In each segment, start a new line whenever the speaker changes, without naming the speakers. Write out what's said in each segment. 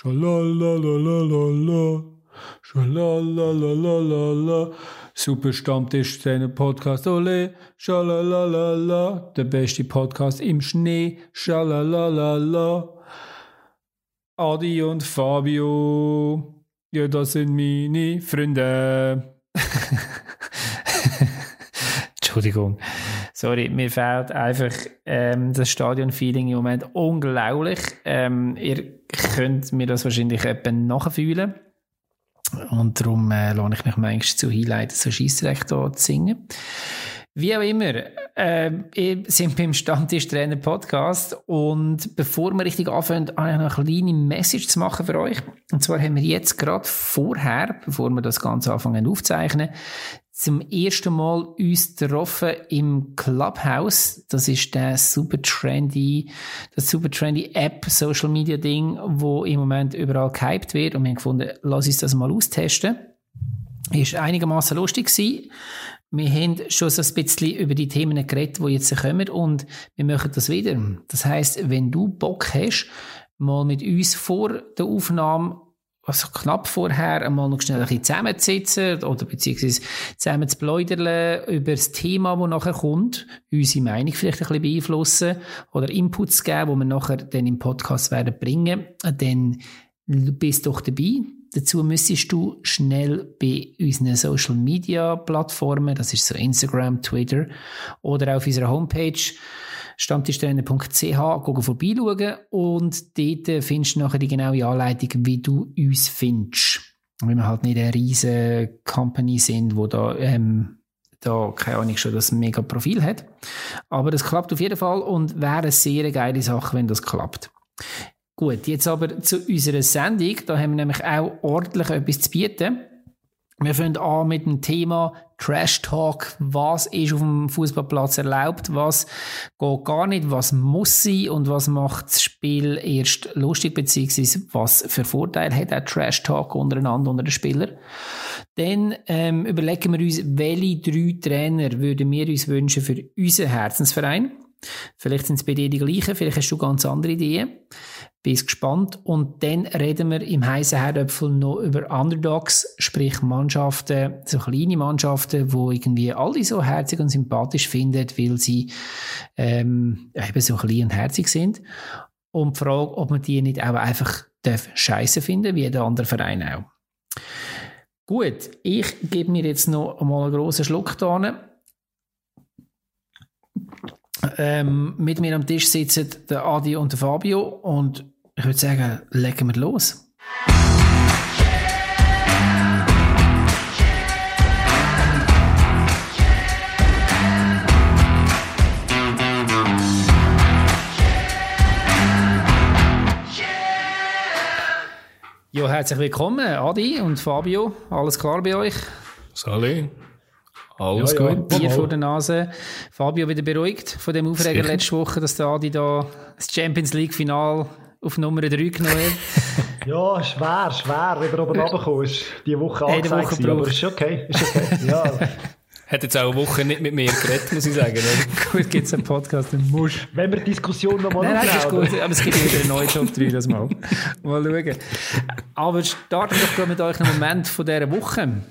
Schalalalala. Schalalalala. Super Stammtisch, seinen Podcast, ole. Schalalalala. Der beste Podcast im Schnee. Schalalalala. Adi und Fabio. Ja, das sind meine Freunde. Entschuldigung. Sorry, mir fehlt einfach ähm, das Stadion-Feeling im Moment unglaublich. Ähm, ihr könnt mir das wahrscheinlich etwa nachfühlen. Und darum äh, lohne ich mich manchmal zu highlighten, so Scheissreich hier zu singen. Wie auch immer, äh, wir sind beim Stammtisch-Trainer Podcast und bevor wir richtig anfangen, habe ich noch eine kleine Message zu machen für euch. Und zwar haben wir jetzt gerade vorher, bevor wir das Ganze anfangen aufzeichnen, zum ersten Mal uns getroffen im Clubhouse. Das ist der super trendy, das super trendy App, Social Media Ding, wo im Moment überall gehypt wird. Und wir haben gefunden, lass uns das mal austesten. Ist einigermaßen lustig gewesen. Wir haben schon so ein bisschen über die Themen geredet, die jetzt kommen und wir machen das wieder. Das heißt, wenn du Bock hast, mal mit uns vor der Aufnahme also knapp vorher einmal noch schnell ein bisschen zusammenzusitzen oder beziehungsweise zusammen zu pläudern über das Thema, das nachher kommt, unsere Meinung vielleicht ein bisschen beeinflussen oder Inputs geben, die wir nachher dann im Podcast werden bringen, dann bist doch dabei. Dazu müsstest du schnell bei unseren Social Media Plattformen, das ist so Instagram, Twitter oder auf unserer Homepage stammtischtrainer.ch vorbeischauen und dort findest du nachher die genaue Anleitung, wie du uns findest. Wenn wir halt nicht eine riesige Company sind, wo da, ähm, da, keine Ahnung, schon das mega Profil hat. Aber das klappt auf jeden Fall und wäre eine sehr geile Sache, wenn das klappt. Gut, jetzt aber zu unserer Sendung. Da haben wir nämlich auch ordentlich etwas zu bieten. Wir fangen an mit dem Thema Trash Talk. Was ist auf dem Fußballplatz erlaubt? Was geht gar nicht? Was muss sein? Und was macht das Spiel erst lustig? Beziehungsweise was für Vorteile hat auch Trash Talk untereinander unter den Spielern? Dann ähm, überlegen wir uns, welche drei Trainer würden wir uns wünschen für unseren Herzensverein? Vielleicht sind es bei dir die gleichen, vielleicht hast du ganz andere Ideen. Bin gespannt. Und dann reden wir im heißen Herdöpfel noch über Underdogs, sprich Mannschaften, so kleine Mannschaften, wo irgendwie alle so herzig und sympathisch finden, weil sie ähm, eben so klein und herzig sind. Und die Frage, ob man die nicht auch einfach scheiße finden, wie jeder andere Verein auch. Gut, ich gebe mir jetzt noch mal einen grossen Schluck da. Ähm, mit mir am Tisch sitzen der Adi und der Fabio und ich würde sagen, legen wir los. Ja, herzlich willkommen, Adi und Fabio. Alles klar bei euch?
Salut.
Alles ja, gut. Ja. Bier vor der Nase. Fabio wieder beruhigt von dem Aufreger letzte Woche, dass der Adi da das Champions League Final auf Nummer 3 genommen hat.
ja, schwer, schwer, wie er oben runtergekommen ist. Die Woche
angesagt Woche gewesen, aber
ist okay, ist okay, ja.
Hat jetzt auch eine Woche nicht mit mir geredet, muss ich sagen.
gut, gibt es einen Podcast, den musst
Wenn wir die Diskussion nochmal
Nein, nein, ist gut, aber es gibt wieder einen neuen Job 3, das mal. Mal schauen. Aber starten wir doch mit euch einen Moment von dieser Woche.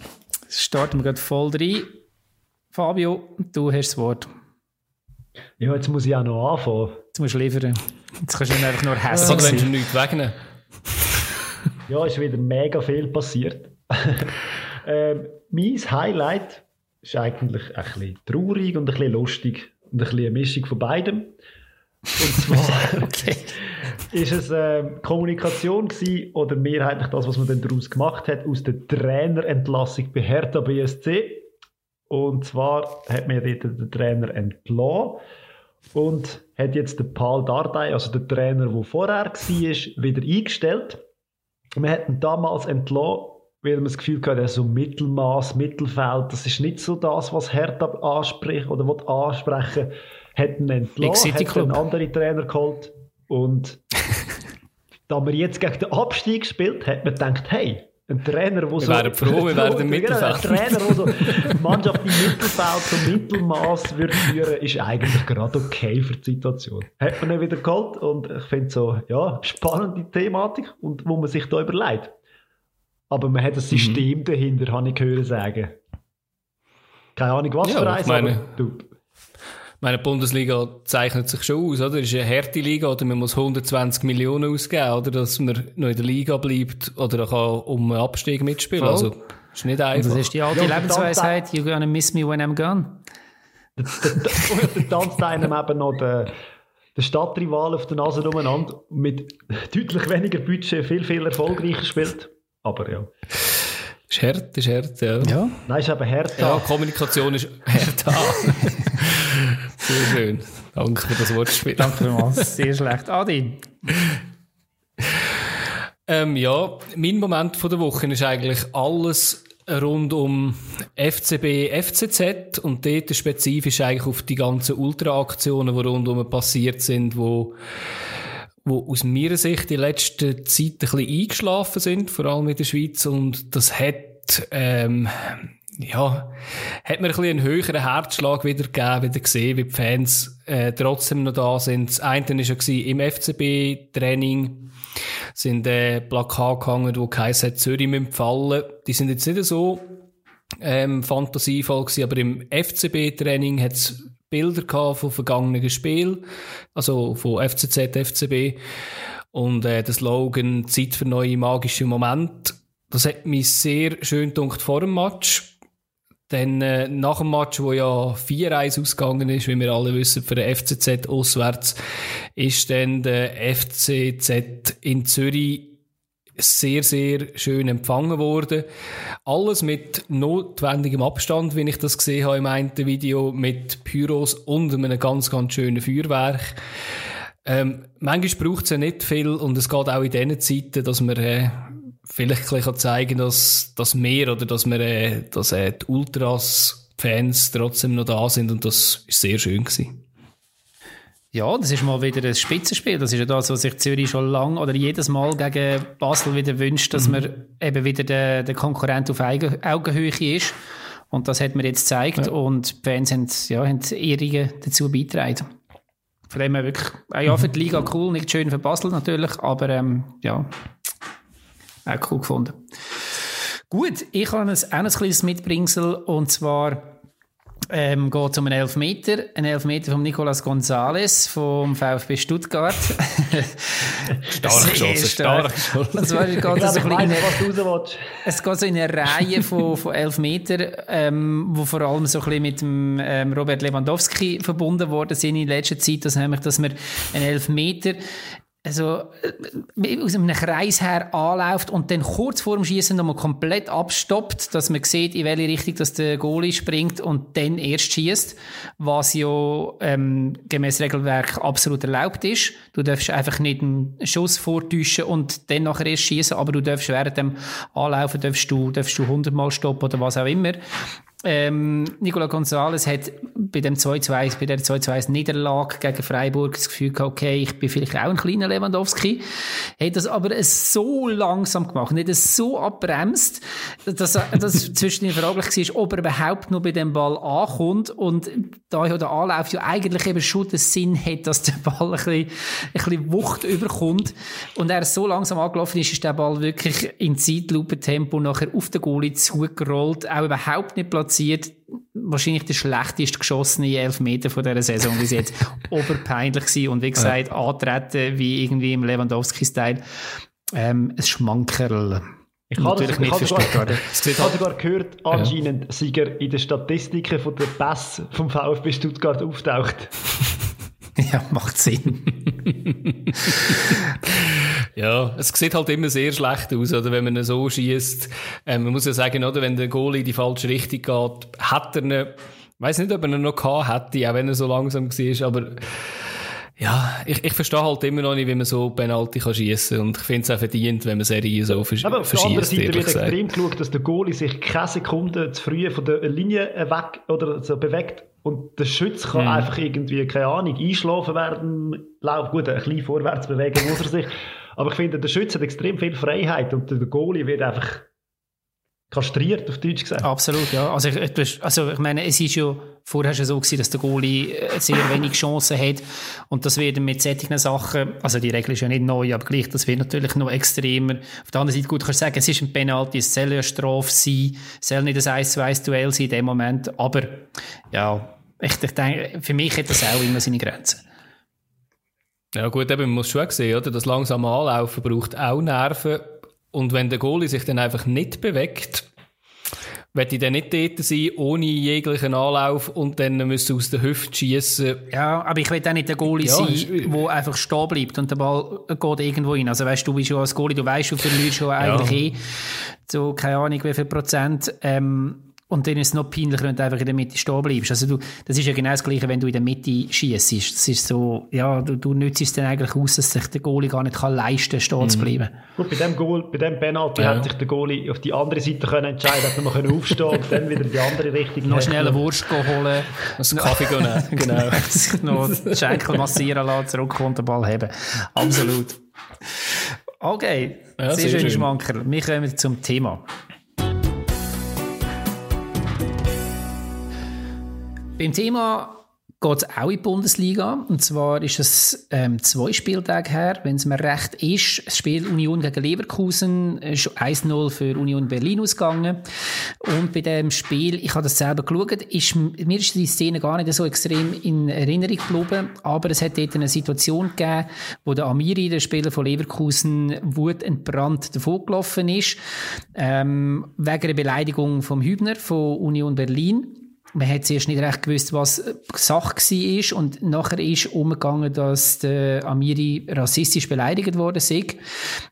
Starten wir gerade voll rein. Fabio, du hast das Wort.
Ja, jetzt muss ich auch noch anfangen.
Jetzt musst du liefern. Jetzt kannst du nicht einfach nur hässlich
Oder wenn du nichts wegnehmen.
ja, ist wieder mega viel passiert. ähm, mein Highlight ist eigentlich ein bisschen traurig und ein bisschen lustig. Und ein bisschen eine Mischung von beidem. Und zwar okay. ist es äh, Kommunikation gewesen, oder mehrheitlich das, was man dann daraus gemacht hat, aus der Trainerentlassung bei Hertha BSC. Und zwar hat mir dort der Trainer entlassen und hat jetzt den Paul Dardai, also der Trainer, der vorher war, wieder eingestellt. Wir hätten damals entlassen, weil man das Gefühl hatte, so Mittelmaß, Mittelfeld, das ist nicht so das, was Hertha anspricht oder will ansprechen hätten entlassen, hat einen anderen Trainer geholt und da wir jetzt gegen den Abstieg gespielt, hat man gedacht, hey, Ein Trainer, der
Wir
so...
wären froh, wir wären im
Genau, Ein
Mittelfeld.
Trainer, der so die Mannschaft im Mittelfeld zum Mittelmaß würde führen, ist eigentlich gerade okay für die Situation. Hat man ihn wieder geholt und ich finde so, ja, spannende Thematik und wo man sich da überlegt. Aber man hat ein System dahinter, habe ich gehört sagen. Keine Ahnung, was
Ja,
für eins,
meine-
aber du,
Meine Bundesliga zeichnet sich schon aus, oder? Es ist eine harte Liga, oder man muss 120 Millionen ausgeben, oder? Dass man noch in der Liga bleibt, oder kann um einen Abstieg mitspielen.
Voll.
Also, ist nicht
Und
einfach.
das ist die alte
Ja, und
Lebensweisheit, you're gonna miss me when I'm gone.
Und dann tanzt einem eben noch der, der Stadtrival auf der Nase umeinander und mit deutlich weniger Budget viel, viel erfolgreicher spielt. Aber ja.
Ist hart, ist hart, ja.
Ja.
Nein, ist eben Hertha.
Ja, Kommunikation ist hart an. Sehr schön. Danke für das Wortspiel.
Danke vielmals. Sehr schlecht. Adi.
Ähm, ja, mein Moment von der Woche ist eigentlich alles rund um FCB, FCZ und dort spezifisch eigentlich auf die ganzen Ultra-Aktionen, die rundum passiert sind, wo wo aus meiner Sicht die letzte Zeit ein bisschen eingeschlafen sind, vor allem in der Schweiz und das hat ähm, ja, hat mir ein bisschen einen höheren Herzschlag wieder gegeben, wieder gesehen, wie die Fans äh, trotzdem noch da sind. Das eine war gewesen, im FCB-Training sind äh, Plakate gehangen, wo geheißen hat, Zürich müssen fallen. Die sind jetzt nicht so ähm, fantasievoll gewesen, aber im FCB-Training hat es Bilder gehabt von vergangenen Spielen, also von FCZ, FCB und äh, der Slogan «Zeit für neue magische Momente». Das hat mich sehr schön gedacht vor dem Match. Dann äh, nach dem Match, wo ja 4-1 ausgegangen ist, wie wir alle wissen, für den FCZ auswärts, ist dann der FCZ in Zürich sehr, sehr schön empfangen worden. Alles mit notwendigem Abstand, wie ich das gesehen habe im einen Video, mit Pyros und einem ganz, ganz schönen Feuerwerk. Ähm, manchmal braucht es ja nicht viel und es geht auch in diesen Zeiten, dass man äh, vielleicht ein bisschen zeigen kann, dass, dass mehr oder dass, wir, äh, dass äh, die Ultras-Fans trotzdem noch da sind und das ist sehr schön gewesen.
Ja, das ist mal wieder ein Spitzenspiel. Das ist ja das, was sich Zürich schon lang oder jedes Mal gegen Basel wieder wünscht, dass man eben wieder der, der Konkurrent auf Augen- Augenhöhe ist. Und das hat man jetzt gezeigt und die Fans haben, ja, haben ihre dazu beigetragen. Von dem her wirklich, äh, ja, für die Liga cool, nicht schön für Basel natürlich, aber ähm, ja, auch cool gefunden. Gut, ich habe ein, auch ein kleines Mitbringsel und zwar ähm, geht es um einen Elfmeter. Ein Elfmeter von Nicolas González vom VfB Stuttgart.
Stark geschossen, stark geschossen.
Geht so ein es geht so in eine Reihe von, von Elfmeter, ähm, wo vor allem so ein bisschen mit dem ähm, Robert Lewandowski verbunden worden sind in letzter Zeit. Das nämlich, dass man einen Elfmeter also, äh, aus einem Kreis her anläuft und dann kurz vor dem Schießen nochmal komplett abstoppt, dass man sieht, in welche Richtung dass der Goalie springt und dann erst schießt, was ja ähm, gemäß Regelwerk absolut erlaubt ist. Du darfst einfach nicht einen Schuss vortäuschen und dann nachher erst schießen, aber du darfst während dem Anlaufen darfst du, darfst du 100 Mal stoppen oder was auch immer. Ähm, Nicola González hat bei dem 2-2, bei der 2-2 Niederlage gegen Freiburg das Gefühl gehabt, okay, ich bin vielleicht auch ein kleiner Lewandowski. Hat das aber so langsam gemacht, nicht so abbremst, dass das zwischen fraglich war, ob er überhaupt noch bei dem Ball ankommt und da ja der Anlauf ja eigentlich eben schon den Sinn hat, dass der Ball ein bisschen, ein bisschen Wucht überkommt und er so langsam angelaufen ist, ist der Ball wirklich in Zeitlupentempo nachher auf den Goalie zugerollt, auch überhaupt nicht platziert. Wahrscheinlich der schlechtest geschossene Elfmeter von dieser Saison bis jetzt. Oberpeinlich gewesen und wie gesagt, antreten wie irgendwie im Lewandowski-Style. Ähm, ein Schmankerl.
Ich habe
Natürlich
das-
nicht
ich habe
für Stuttgart.
sogar, ich habe
halt,
sogar gehört, anscheinend Sieger in den Statistiken von der Pass vom VfB Stuttgart auftaucht.
Ja, macht Sinn.
ja, es sieht halt immer sehr schlecht aus, oder wenn man so schießt. Ähm, man muss ja sagen, oder wenn der Goalie in die falsche Richtung geht, hat er ich weiss nicht, ob er ihn noch gehabt hätte, auch wenn er so langsam war, aber ja, ich, ich verstehe halt immer noch nicht, wie man so Penalty kann schießen und ich finde es auch verdient, wenn man Serien so versch
Aber auf der anderen
verschießt,
Seite wird extrem geschaut, dass der Goalie sich keine Sekunde zu früh von der Linie weg oder so bewegt. Und der Schütz kann
Mhm.
einfach irgendwie, keine Ahnung, einschlafen werden, Lauf, gut, ein bisschen vorwärts bewegen muss er sich. Aber ich finde, der Schütz hat extrem viel Freiheit und der Goalie wird einfach kastriert, auf Deutsch gesagt.
Absolut, ja. Also ich, also ich meine, es ist ja vorher schon so gewesen, dass der Goalie äh, sehr wenig Chancen hat und das wird mit solchen Sachen, also die Regel ist ja nicht neu, aber gleich, das wird natürlich noch extremer. Auf der anderen Seite, gut, kannst du sagen, es ist ein Penalty, es soll ja Strafe sein, es soll nicht ein 1 zu 1 Duell sein in dem Moment, aber ja, ich, ich denke, für mich hat das auch immer seine Grenzen.
Ja gut, eben, man muss schon sehen, oder? das langsame Anlaufen braucht auch Nerven und wenn der Goalie sich dann einfach nicht bewegt, wird ich dann nicht dort sein, ohne jeglichen Anlauf und dann müssen aus der Hüfte schießen.
Ja, aber ich will auch nicht der Goalie ja, sein, der einfach stehen bleibt und der Ball geht irgendwo hin. Also weißt du, bist ja als Goalie, du weißt, du verlierst schon eigentlich ja. eh so, keine Ahnung, wie viel Prozent. Ähm, und dann ist es noch peinlicher, wenn du einfach in der Mitte stehen bleibst. Also du, das ist ja genau das Gleiche, wenn du in der Mitte schießt. Das ist so, ja, du, du nützt es dann eigentlich aus, dass sich der Goalie gar nicht kann leisten, stehen mhm. zu bleiben.
Gut, bei dem Goal, bei dem Penalty ja. hat sich der Goalie auf die andere Seite können entscheiden, hat man können aufstehen und dann wieder in die andere Richtung.
Noch schnell eine Wurst holen.
Einen Kaffee nehmen, genau.
sich noch Schenkel massieren lassen, zurückkommen und den Ball haben. Absolut. Okay, ja, sehr, sehr schön, Schmankerl. Wir kommen zum Thema. Beim Thema geht es auch in die Bundesliga. Und zwar ist es ähm, zwei Spieltage her, wenn es mir recht ist. Das Spiel Union gegen Leverkusen ist 1-0 für Union Berlin ausgegangen. Und bei dem Spiel, ich habe das selber geschaut, ist, mir ist die Szene gar nicht so extrem in Erinnerung geblieben. Aber es hat dort eine Situation gegeben, wo der Amiri, der Spieler von Leverkusen, wutentbrannt davongelaufen ist. Ähm, wegen einer Beleidigung vom Hübner von Union Berlin man hat zuerst nicht recht gewusst, was Sache war und nachher ist umgegangen, dass der Amiri rassistisch beleidigt worden ist.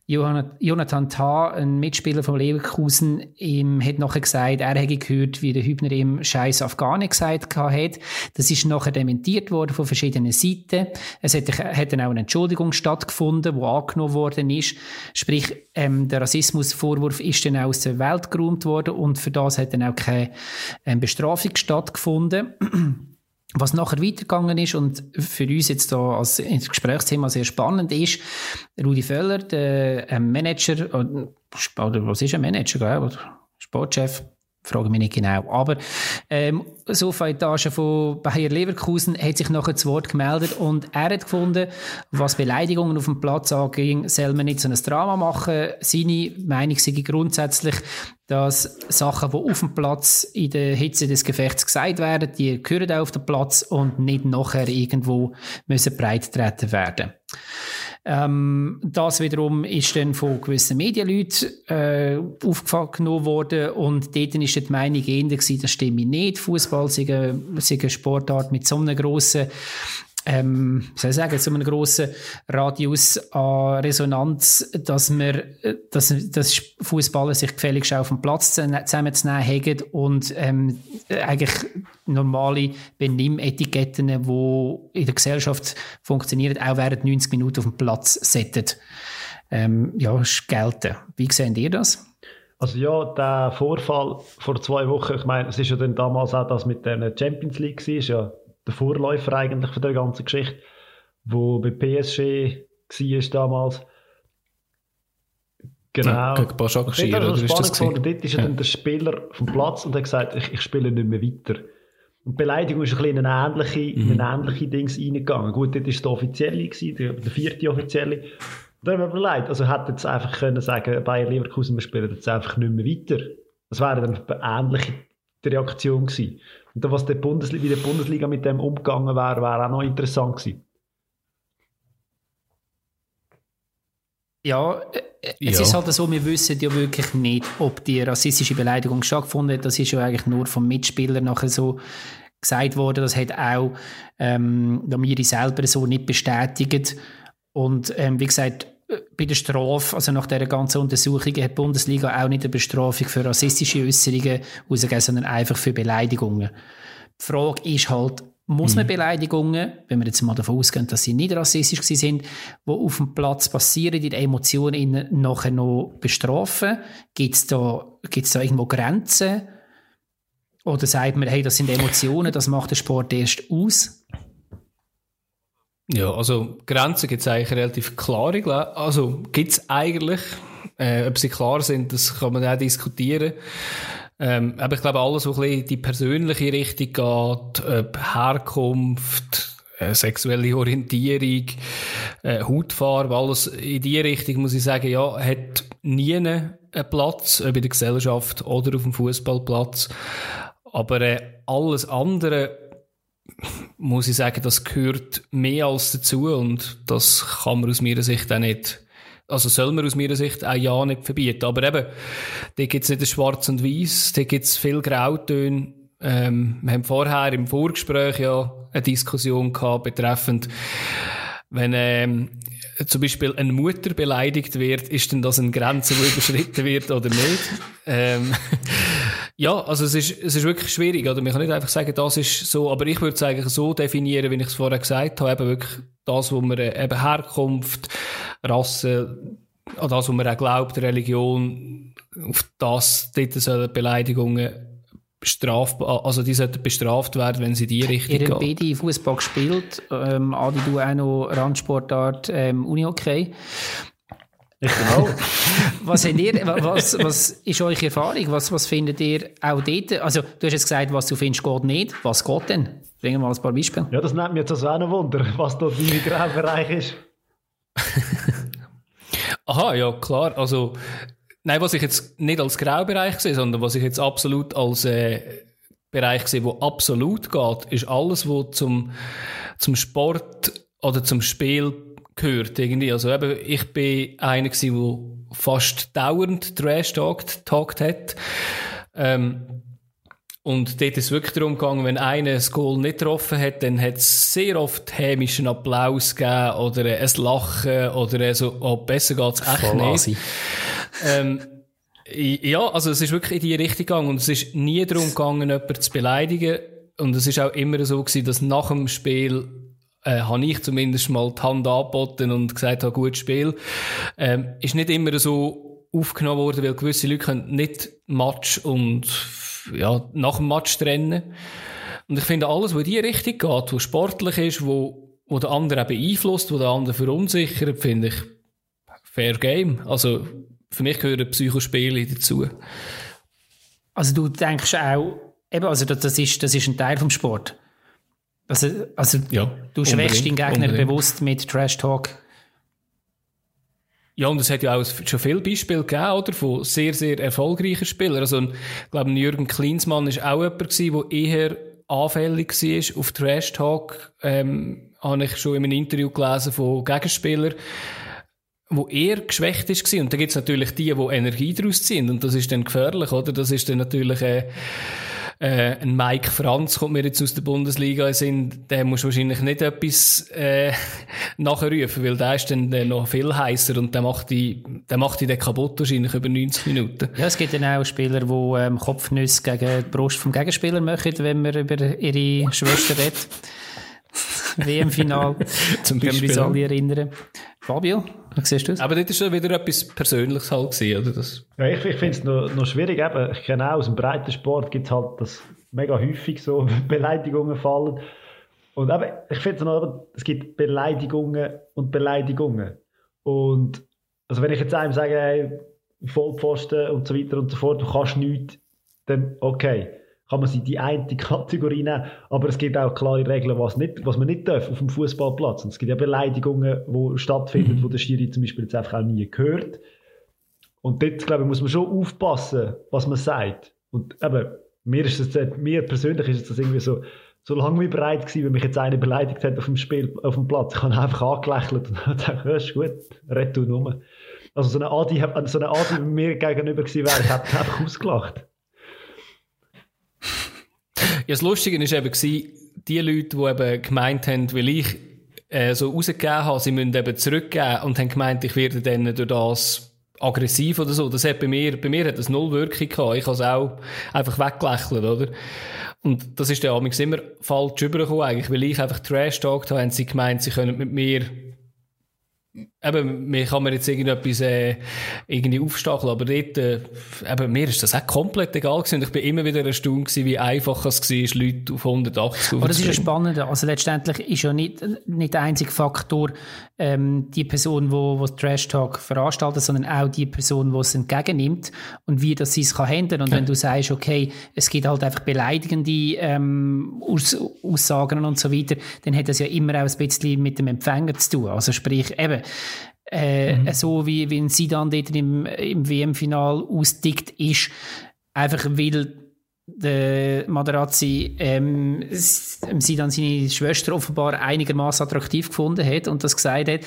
Jonathan Tah, ein Mitspieler von Leverkusen, ihm hat nachher gesagt, er hätte gehört, wie der Hübner ihm Scheiß Afghane gesagt hat. Das ist nachher dementiert worden von verschiedenen Seiten. Es hat, hat dann auch eine Entschuldigung stattgefunden, die angenommen worden ist. Sprich, ähm, der Rassismusvorwurf ist dann aus der Welt geräumt worden und für das hat dann auch keine ähm, Bestrafung stattgefunden. Was nachher weitergegangen ist und für uns jetzt da als Gesprächsthema sehr spannend ist, Rudi Völler, der ähm, Manager, oder was ist ein Manager, oder Sportchef frage mich nicht genau. Aber ähm, Sofa-Etage von Bayer Leverkusen hat sich nachher zu Wort gemeldet und er hat gefunden, was Beleidigungen auf dem Platz anging, soll man nicht so ein Drama machen. Seine Meinung sei grundsätzlich, dass Sachen, die auf dem Platz in der Hitze des Gefechts gesagt werden, die gehören auch auf den Platz und nicht nachher irgendwo müssen breit treten werden. Ähm, das wiederum ist dann von gewissen Medienleuten äh, aufgenommen worden und dort ist die Meinung eher gewesen, das stimme nicht. Fußball sei eine Sportart mit so einem grossen ähm, soll ich sagen, so einen grossen Radius an Resonanz, dass wir, dass, dass Fußballer sich gefälligst auf dem Platz zusammenzunehmen haben und ähm, eigentlich normale Benimmetiketten, die in der Gesellschaft funktionieren, auch während 90 Minuten auf dem Platz setzen, ähm, ja, gelten. Wie seht ihr das?
Also ja, der Vorfall vor zwei Wochen, ich meine, es ist ja dann damals auch das mit der Champions League war, ja der Vorläufer eigentlich von der ganzen Geschichte, wo bei PSG war damals. Genau. Ja,
gegen
oder ist das gefunden, Dort ist ja. dann der Spieler vom Platz und hat gesagt, ich, ich spiele nicht mehr weiter. Und Beleidigung ist ein bisschen in eine ähnliche, mhm. in eine ähnliche Dings reingegangen. Gut, dort war der offizielle, gewesen, der, der vierte offizielle. Dann hat mir leid, also hätte jetzt einfach können sagen, Bayer Leverkusen, wir spielen jetzt einfach nicht mehr weiter. Das wäre dann eine ähnliche Reaktion gewesen. Und was der Bundesliga, wie der Bundesliga mit dem umgegangen wäre, wäre auch noch interessant gewesen.
Ja, äh, es ja. ist halt so, wir wissen ja wirklich nicht, ob die rassistische Beleidigung stattgefunden hat. Das ist ja eigentlich nur vom Mitspieler nachher so gesagt worden. Das hat auch ähm, Miri selber so nicht bestätigt. Und ähm, wie gesagt, bei der Strafe, also nach dieser ganzen Untersuchung, hat die Bundesliga auch nicht eine Bestrafung für rassistische Äußerungen rausgegeben, sondern einfach für Beleidigungen. Die Frage ist halt, muss man mhm. Beleidigungen, wenn wir jetzt mal davon ausgehen, dass sie nicht rassistisch sind, die auf dem Platz passieren, die Emotionen nachher noch bestrafen? Gibt es da, gibt's da irgendwo Grenzen? Oder sagt man, hey, das sind Emotionen, das macht der Sport erst aus?
Ja, also Grenzen gibt es eigentlich relativ klare. Also gibt es eigentlich, Äh, ob sie klar sind, das kann man auch diskutieren. Ähm, aber ich glaube, alles, was bisschen die persönliche Richtung geht, ob Herkunft, äh, sexuelle Orientierung, äh, Hautfarbe, alles in die Richtung, muss ich sagen, ja, hat nie einen Platz, ob in der Gesellschaft oder auf dem Fußballplatz. Aber äh, alles andere, muss ich sagen, das gehört mehr als dazu und das kann man aus meiner Sicht auch nicht also soll man aus meiner Sicht auch ja nicht verbieten. Aber eben, da gibt es nicht ein Schwarz und Weiß, da gibt es viel Grautöne. Ähm, wir haben vorher im Vorgespräch ja eine Diskussion gehabt betreffend, wenn ähm, zum Beispiel eine Mutter beleidigt wird, ist denn das eine Grenze, die überschritten wird oder nicht? Ähm, ja, also es ist, es ist wirklich schwierig, oder? Man kann nicht einfach sagen, das ist so, aber ich würde es eigentlich so definieren, wie ich es vorher gesagt habe, eben wirklich das, wo man äh, eben Herkunft, Rasse, an das, was man auch glaubt, Religion, auf das, dort sollen Beleidigungen strafbar, also die sollten bestraft werden, wenn sie die Richtung
gehen. Ihr beide Fußball gespielt, ähm, Adi, du auch noch Randsportart ähm, Unihockey.
Genau.
was, ihr, was, was ist eure Erfahrung? Was, was findet ihr auch dort? Also, du hast jetzt gesagt, was du findest, geht nicht. Was geht denn? Bringen wir mal ein paar Beispiele.
Ja, das nimmt mich jetzt also auch noch Wunder, was dort dein Graubereich ist.
Aha, ja, klar. Also, Nein, was ich jetzt nicht als Graubereich sehe, sondern was ich jetzt absolut als äh, Bereich sehe, wo absolut geht, ist alles, was zum, zum Sport oder zum Spiel gehört irgendwie. Also eben, ich bin einer gewesen, der fast dauernd Trash-Talked hat. Ähm, und dort ist es wirklich darum gegangen, wenn einer das Goal nicht getroffen hat, dann hat es sehr oft hämischen Applaus gegeben oder ein Lachen oder so, oh, besser geht's echt Voll nicht. Ähm, ja, also es ist wirklich in die Richtung gegangen und es ist nie darum gegangen, jemanden zu beleidigen. Und es ist auch immer so gewesen, dass nach dem Spiel äh, habe ich zumindest mal die Hand angeboten und gesagt, habe gutes Spiel. Ähm, ist nicht immer so aufgenommen worden, weil gewisse Leute können nicht Match und ja, nach dem Match trennen. Und ich finde, alles, was in die Richtung geht, was sportlich ist, wo, wo der andere beeinflusst, wo der andere verunsichert, finde ich fair game. Also, für mich gehören Psychospiele dazu.
Also, du denkst auch, eben, also, das ist, das ist ein Teil vom Sport. Also, also ja, du schwächst den Gegner unbedingt. bewusst mit Trash Talk.
Ja, und es hat ja auch schon viele Beispiele gegeben, oder? Von sehr, sehr erfolgreichen Spielern. Also, ich glaube, Jürgen Klinsmann ist auch jemand gewesen, der eher anfällig war auf Trash Talk. Ähm, habe ich schon in einem Interview gelesen von Gegenspielern, wo eher geschwächt ist Und da gibt es natürlich die, die Energie daraus ziehen. Und das ist dann gefährlich, oder? Das ist dann natürlich, äh, äh, ein Mike Franz kommt mir jetzt aus der Bundesliga in der muss wahrscheinlich nicht etwas äh, nachrufen, weil der ist dann äh, noch viel heißer und der macht die, der macht die dann kaputt wahrscheinlich über 90 Minuten.
Ja, es gibt dann auch Spieler, die ähm, Kopfnüsse gegen die Brust vom Gegenspieler machen, wenn man über ihre Schwester redet. WM-Final. Zum Beispiel. Können wir uns alle erinnern. Fabio, siehst du das?
Aber das ist schon wieder etwas Persönliches halt gewesen, oder? Das
ja, ich, ich finde es noch, noch schwierig. Eben, ich kenne auch aus dem breiten Sport gibt es halt, dass mega häufig so Beleidigungen fallen. Und eben, ich finde es noch, es gibt Beleidigungen und Beleidigungen. Und also wenn ich jetzt einem sage, hey, Vollpfosten und so weiter und so fort, du kannst nichts, dann okay kann man sie die eine Kategorie nehmen. Aber es gibt auch klare Regeln, was, nicht, was man nicht darf auf dem Fußballplatz. Und es gibt ja Beleidigungen, die stattfinden, mhm. wo der Schiri zum Beispiel jetzt einfach auch nie gehört. Und dort, glaube ich, muss man schon aufpassen, was man sagt. Und eben, mir, ist das, mir persönlich ist das irgendwie so, so lange wie bereit gewesen, wenn mich jetzt einer beleidigt hat auf dem Spiel, auf dem Platz. Ich habe einfach angelächelt und gedacht, ja, ist gut, red du nur. Also so eine Adi, so eine Adi mir gegenüber gewesen wäre, ich hätte einfach ausgelacht.
Ja, das Lustige war eben, die Leute, die eben gemeint haben, weil ich äh, so rausgegeben habe, sie müssen eben zurückgeben und haben gemeint, ich werde dann durch das aggressiv oder so. Das hat bei mir, bei mir hat das null Wirkung gehabt. Ich habe es auch einfach weggelächelt, oder? Und das ist dann amigs immer falsch übergekommen eigentlich, weil ich einfach Trash talked habe, haben sie gemeint, sie können mit mir eben, mir kann man jetzt irgendetwas äh, irgendwie aufstacheln, aber dort, äh, eben, mir ist das auch komplett egal gewesen. Ich bin immer wieder erstaunt gewesen, wie einfach es war, Leute auf 180
Aber das ist ja spannend. Also letztendlich ist ja nicht, nicht der einzige Faktor ähm, die Person, wo, wo Trash Talk veranstaltet, sondern auch die Person, die es entgegennimmt und wie das sie es kann handeln. Und ja. wenn du sagst, okay, es gibt halt einfach beleidigende ähm, Aus Aussagen und so weiter, dann hat das ja immer auch ein bisschen mit dem Empfänger zu tun. Also sprich, eben, äh, mhm. so wie, wie ein Sidan dort im, im WM-Final ausdickt ist, einfach weil der Materazzi ähm, sie dann seine Schwester offenbar einigermaßen attraktiv gefunden hat und das gesagt hat.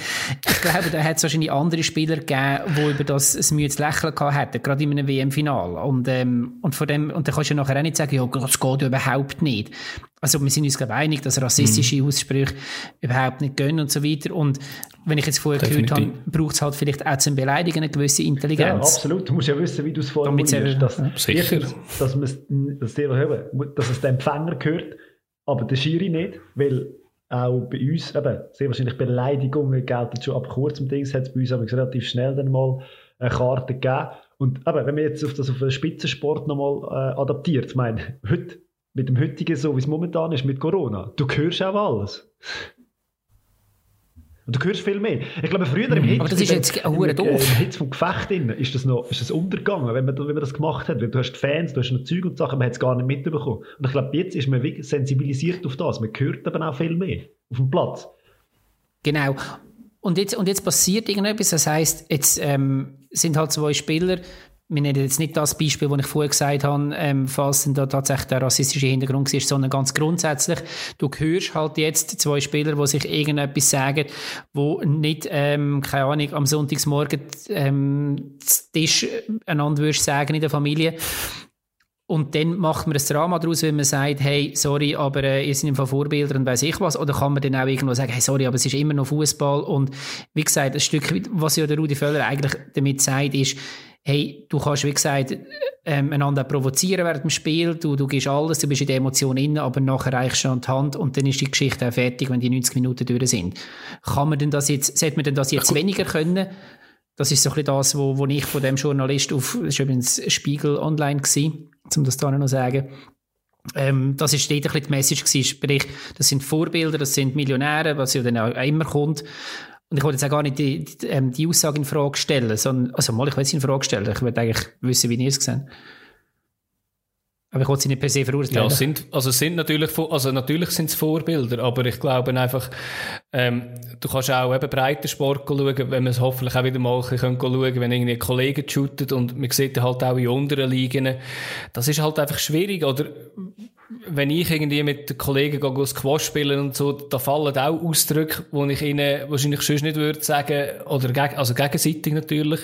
Ich glaube, da hat es wahrscheinlich andere Spieler gegeben, die über das ein müdes Lächeln gehabt hätten, gerade in einem WM-Final. Und, ähm, und von dem, und dann kannst du ja nachher auch nicht sagen, ja, das geht überhaupt nicht. Also wir sind uns glaube einig, dass rassistische mhm. Aussprüche überhaupt nicht gehen und so weiter. Und wenn ich jetzt vorher Definitiv. gehört habe, braucht es halt vielleicht auch zum Beleidigen eine gewisse Intelligenz. Ja,
absolut. Du musst ja wissen, wie du es formulierst. Dass, ja. Sicher. Dass, dass, dass es dem Empfänger gehört, aber der Schiri nicht, weil auch bei uns, eben, sehr wahrscheinlich Beleidigungen gelten schon ab kurzem Dings, hat es bei uns aber relativ schnell dann mal eine Karte gegeben. Und eben, wenn man jetzt auf das auf den Spitzensport nochmal äh, adaptiert, ich meine, heute mit dem heutigen, so wie es momentan ist, mit Corona, du hörst auch alles. Und du hörst viel mehr. Ich glaube, früher im Hitz,
Aber das ist jetzt
im,
im,
im, im Hitz vom Gefecht drin, ist das noch ist das untergegangen, wenn man, wenn man das gemacht hat. Weil du hast Fans, du hast noch Zeug und Sachen, man hat es gar nicht mitbekommen. Und ich glaube, jetzt ist man wirklich sensibilisiert auf das. Man hört aber auch viel mehr auf dem Platz.
Genau. Und jetzt, und jetzt passiert irgendetwas. Das heisst, jetzt ähm, sind halt zwei Spieler, wir nennen jetzt nicht das Beispiel, das ich vorher gesagt habe, ähm, falls da tatsächlich der rassistische Hintergrund ist, sondern ganz grundsätzlich, du hörst halt jetzt zwei Spieler, die sich irgendetwas sagen, wo nicht, ähm, keine Ahnung, am Sonntagsmorgen ähm, Tisch einander würdest sagen in der Familie. Und dann macht man ein Drama daraus, wenn man sagt, hey, sorry, aber äh, ihr seid im Vorbilder und weiß ich was. Oder kann man dann auch irgendwo sagen, hey, sorry, aber es ist immer noch Fußball. Und wie gesagt, ein Stück, was ja der Rudi Völler eigentlich damit sagt, ist, hey, du kannst, wie gesagt, ähm, einander provozieren während dem Spiel, du, du gehst alles, du bist in der Emotion inne, aber nachher reichst du an die Hand und dann ist die Geschichte auch fertig, wenn die 90 Minuten durch sind. Kann man denn das jetzt, sollte man denn das jetzt weniger können? Das ist so ein bisschen das, wo, wo ich von dem Journalist auf, das war übrigens Spiegel online gewesen, um das da noch zu sagen, ähm, das ist dort ein bisschen die Message gewesen, sprich, das sind Vorbilder, das sind Millionäre, was ja dann auch immer kommt. Und ich wollte jetzt auch gar nicht die, die, ähm, die Aussage in Frage stellen, sondern, also mal, ich will sie in Frage stellen. Ich will eigentlich wissen, wie ihr es sehen. Aber ich wollte sie nicht per se verurteilen.
Ja, sind, also sind natürlich, also natürlich sind es Vorbilder, aber ich glaube einfach, ähm, du kannst auch eben breiter Sport schauen, wenn man es hoffentlich auch wieder mal schauen kann, wenn irgendwie Kollegen shootet und man sieht halt auch in unteren Ligen. Das ist halt einfach schwierig, oder? Wenn ich irgendwie mit den Kollegen gehe, Squash spielen und so, da fallen auch Ausdrücke, die ich ihnen wahrscheinlich sonst nicht würde sagen, oder geg also gegenseitig natürlich.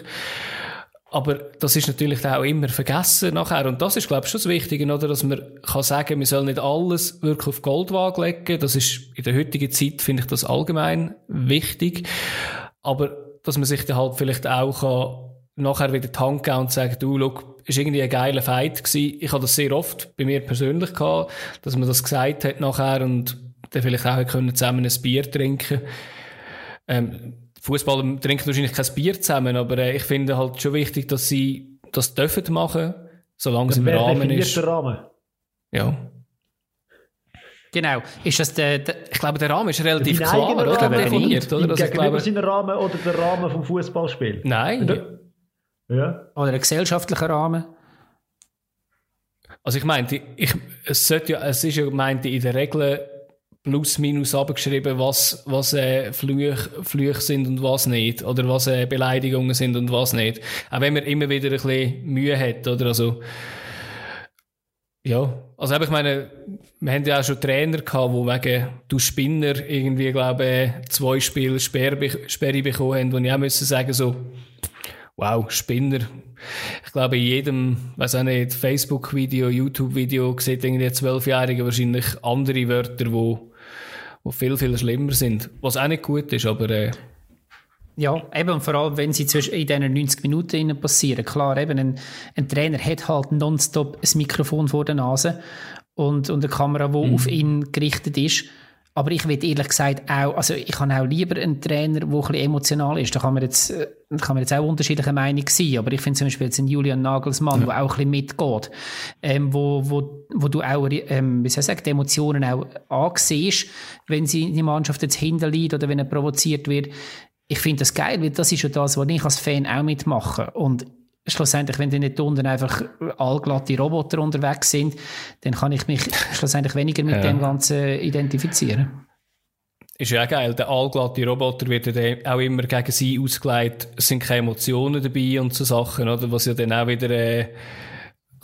Aber das ist natürlich auch immer vergessen nachher. Und das ist, glaube ich, schon das Wichtige, oder? Dass man kann sagen, wir sollen nicht alles wirklich auf Goldwaage legen. Das ist, in der heutigen Zeit finde ich das allgemein wichtig. Aber, dass man sich dann halt vielleicht auch kann nachher wieder die Hand geben und sagen, du, schau, ist irgendwie ein geiler Fight gewesen. Ich habe das sehr oft bei mir persönlich gehabt, dass man das gesagt hat nachher und dann vielleicht auch können zusammen ein Bier trinken. Ähm, Fußballer trinken wahrscheinlich kein Bier zusammen, aber äh, ich finde halt schon wichtig, dass sie das dürfen machen, solange es im Rahmen ist.
Der Rahmen?
Ja.
Genau. Ist das der, der,
ich glaube, der Rahmen ist relativ klar, oder?
Definiert, oder? Also, Gegenüber seinen Rahmen oder der Rahmen vom Fußballspiel?
Nein.
Ja.
Oder ein gesellschaftlicher Rahmen.
Also ich meinte, ich, es, sollte ja, es ist ja meinte in der Regel plus minus abgeschrieben, was, was äh, Flüche, Flüche sind und was nicht. Oder was äh, Beleidigungen sind und was nicht. Auch wenn man immer wieder ein bisschen Mühe hat, oder? Also, ja. Also ich meine, wir haben ja auch schon Trainer gehabt, die wegen du Spinner irgendwie, glaube ich, zwei Spiele Sperre, Sperre bekommen haben, wo ich auch müssen sagen so, wow, Spinner. Ich glaube, in jedem, weiß auch nicht, Facebook-Video, YouTube-Video sieht irgendwie ein Zwölfjährige wahrscheinlich andere Wörter, wo, wo viel, viel schlimmer sind. Was auch nicht gut ist, aber, äh,
ja, eben, vor allem, wenn sie in diesen 90 Minuten passieren. Klar, eben, ein, ein Trainer hat halt nonstop ein Mikrofon vor der Nase und, und eine Kamera, die mhm. auf ihn gerichtet ist. Aber ich will ehrlich gesagt auch, also ich habe auch lieber einen Trainer, der ein bisschen emotional ist. Da kann man jetzt, äh, kann man jetzt auch unterschiedliche Meinung sein. Aber ich finde zum Beispiel jetzt einen Julian Nagelsmann, ja. der auch ein bisschen mitgeht, ähm, wo, wo, wo du auch, ähm, wie soll ich sagen, die Emotionen auch ansiehst, wenn sie die Mannschaft jetzt hinterliegt oder wenn er provoziert wird. Ich finde das geil, weil das ist ja das, was ich als Fan auch mitmache. Und schlussendlich, wenn die nicht unten einfach allglatte Roboter unterwegs sind, dann kann ich mich schlussendlich weniger mit ja. dem Ganzen identifizieren.
Ist ja auch geil, der allglatte Roboter wird ja auch immer gegen sie ausgelegt, es sind keine Emotionen dabei und so Sachen, oder? Was ja dann auch wieder, äh,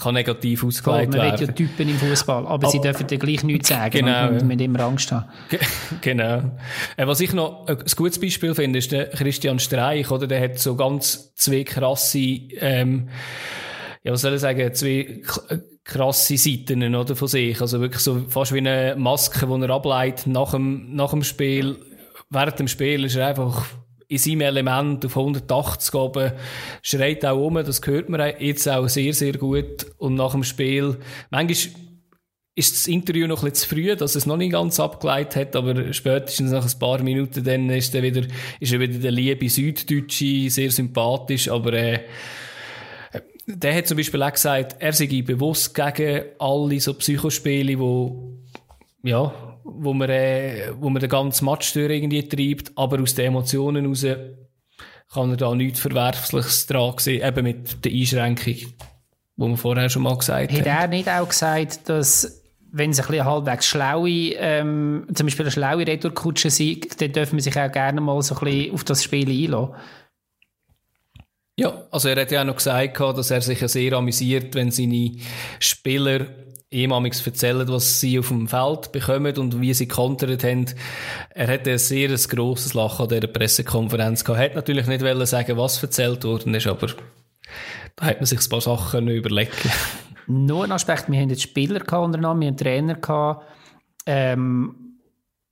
kann negativ ausgelegt
werden. Man wird ja Typen im Fußball, aber, aber, sie dürfen dir gleich nichts sagen genau, und, und mit immer Angst haben.
genau. Äh, was ich noch ein gutes Beispiel finde, ist der Christian Streich, oder? Der hat so ganz zwei krasse, ähm, ja, was soll ich sagen, zwei krasse Seiten, oder, von sich. Also wirklich so fast wie eine Maske, die er ableitet nach dem, nach dem Spiel. Während dem Spiel ist er einfach in seinem Element auf 180 oben, schreit auch um, das hört man jetzt auch sehr, sehr gut. Und nach dem Spiel, manchmal ist das Interview noch ein bisschen zu früh, dass es noch nicht ganz abgeleitet hat, aber spätestens nach ein paar Minuten dann ist er wieder, ist er wieder der liebe Süddeutsche, sehr sympathisch, aber äh, der hat zum Beispiel auch gesagt, er sei bewusst gegen alle so Psychospiele, wo ja, wo man, äh, wo man den ganzen Match durch irgendwie treibt, aber aus den Emotionen raus kann er da nichts Verwerfliches dran sehen, eben mit der Einschränkung, die man vorher schon mal gesagt hat.
Hat er nicht auch gesagt, dass wenn es ein bisschen halbwegs schlaue, ähm, zum Beispiel eine schlaue Retourkutsche sind, dann dürfen wir sich auch gerne mal so ein bisschen auf das Spiel einlassen?
Ja, also er hat ja auch noch gesagt, dass er sich sehr amüsiert, wenn seine Spieler ehemals erzählen, was sie auf dem Feld bekommen und wie sie kontert haben. Er hatte ein sehr grosses Lachen an dieser Pressekonferenz gehabt. Er hat natürlich nicht wollen sagen, was erzählt worden ist, aber da hat man sich ein paar Sachen überlegt.
Nur ein Aspekt, wir haben jetzt Spieler untereinander, wir haben Trainer gehabt. Ähm,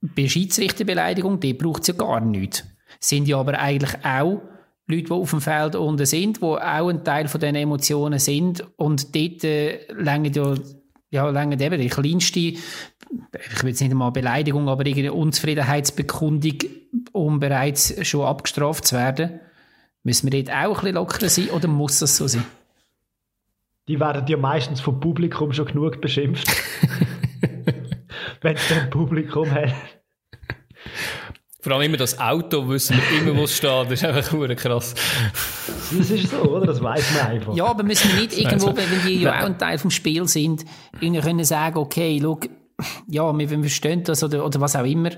bei Schiedsrichterbeleidigung, die braucht es ja gar nicht. Sind ja aber eigentlich auch Leute, die auf dem Feld unten sind, die auch ein Teil von diesen Emotionen sind und dort äh, ja ja, lange eben die kleinste, ich will jetzt nicht einmal Beleidigung, aber irgendeine Unzufriedenheitsbekundung, um bereits schon abgestraft zu werden. Müssen wir dort auch ein bisschen lockerer sein oder muss das so sein?
Die werden ja meistens vom Publikum schon genug beschimpft. Wenn es ein Publikum hat.
Vor allem immer das Auto, wissen wir immer, wo es steht. Das ist einfach nur krass.
Das ist so, oder? Das weiß man einfach.
Ja, aber müssen wir nicht irgendwo, wenn die ja auch ein Teil vom Spiel sind, irgendwie können sagen, okay, schau, ja, wir, wir verstehen das oder, oder was auch immer.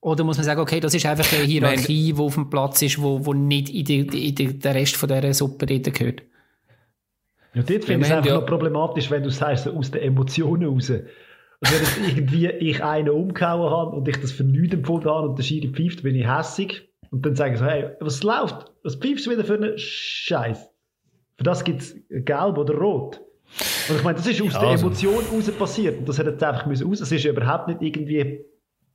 Oder muss man sagen, okay, das ist einfach eine Hierarchie, die auf dem Platz ist, wo, wo nicht in, die, in die, der Rest von dieser Suppe gehört.
Ja, dort finde ich es einfach ja. noch problematisch, wenn du sagst, aus den Emotionen raus. Wenn irgendwie ich einen umgehauen habe und ich das für nichts empfunden habe und der Schiri pfeift, bin ich hässig. Und dann sage ich so, hey, was läuft? Was pfeifst du wieder für einen Scheiß? Für das gibt es gelb oder rot. Und ich meine, das ist aus ja, der also. Emotion raus passiert. Und das hat jetzt einfach müssen raus. Es ist überhaupt nicht irgendwie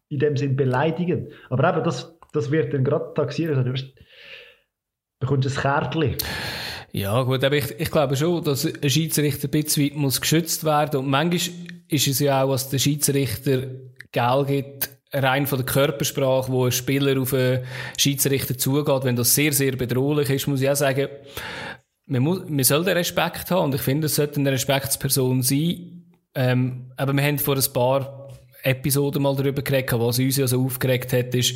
in dem Sinn beleidigend. Aber eben, das, das wird dann gerade taxiert. Also, du bekommst ein Kärtchen.
Ja, gut, aber ich, ich glaube schon, dass ein Schiedsrichter ein bisschen weit muss geschützt werden. Und manchmal ist es ja auch, was der Schiedsrichter Geld gibt, rein von der Körpersprache, wo ein Spieler auf einen Schiedsrichter zugeht, wenn das sehr, sehr bedrohlich ist, muss ich auch sagen, man, muss, man soll den Respekt haben und ich finde, es sollte eine Respektsperson sein. Ähm, aber wir haben vor ein paar Episoden mal darüber geredet, was uns ja so aufgeregt hat, ist,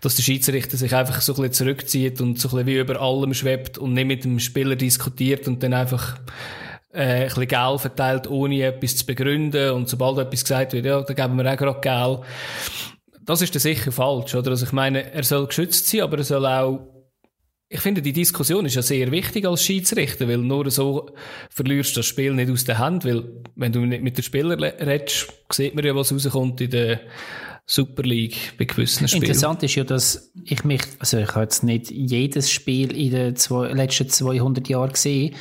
dass der Schiedsrichter sich einfach so ein bisschen zurückzieht und so ein bisschen wie über allem schwebt und nicht mit dem Spieler diskutiert und dann einfach äh, ein bisschen Geld verteilt, ohne etwas zu begründen. Und sobald etwas gesagt wird, ja, dann geben wir auch gerade Geld. Das ist dann sicher falsch, oder? Also ich meine, er soll geschützt sein, aber er soll auch ich finde, die Diskussion ist ja sehr wichtig als Schiedsrichter, weil nur so verlierst du das Spiel nicht aus der Hand, weil wenn du nicht mit den Spielern redest, sieht man ja, was rauskommt in der Super League bei gewissen Spielen.
Interessant ist ja, dass ich mich, also ich habe jetzt nicht jedes Spiel in den zwei, letzten 200 Jahren gesehen,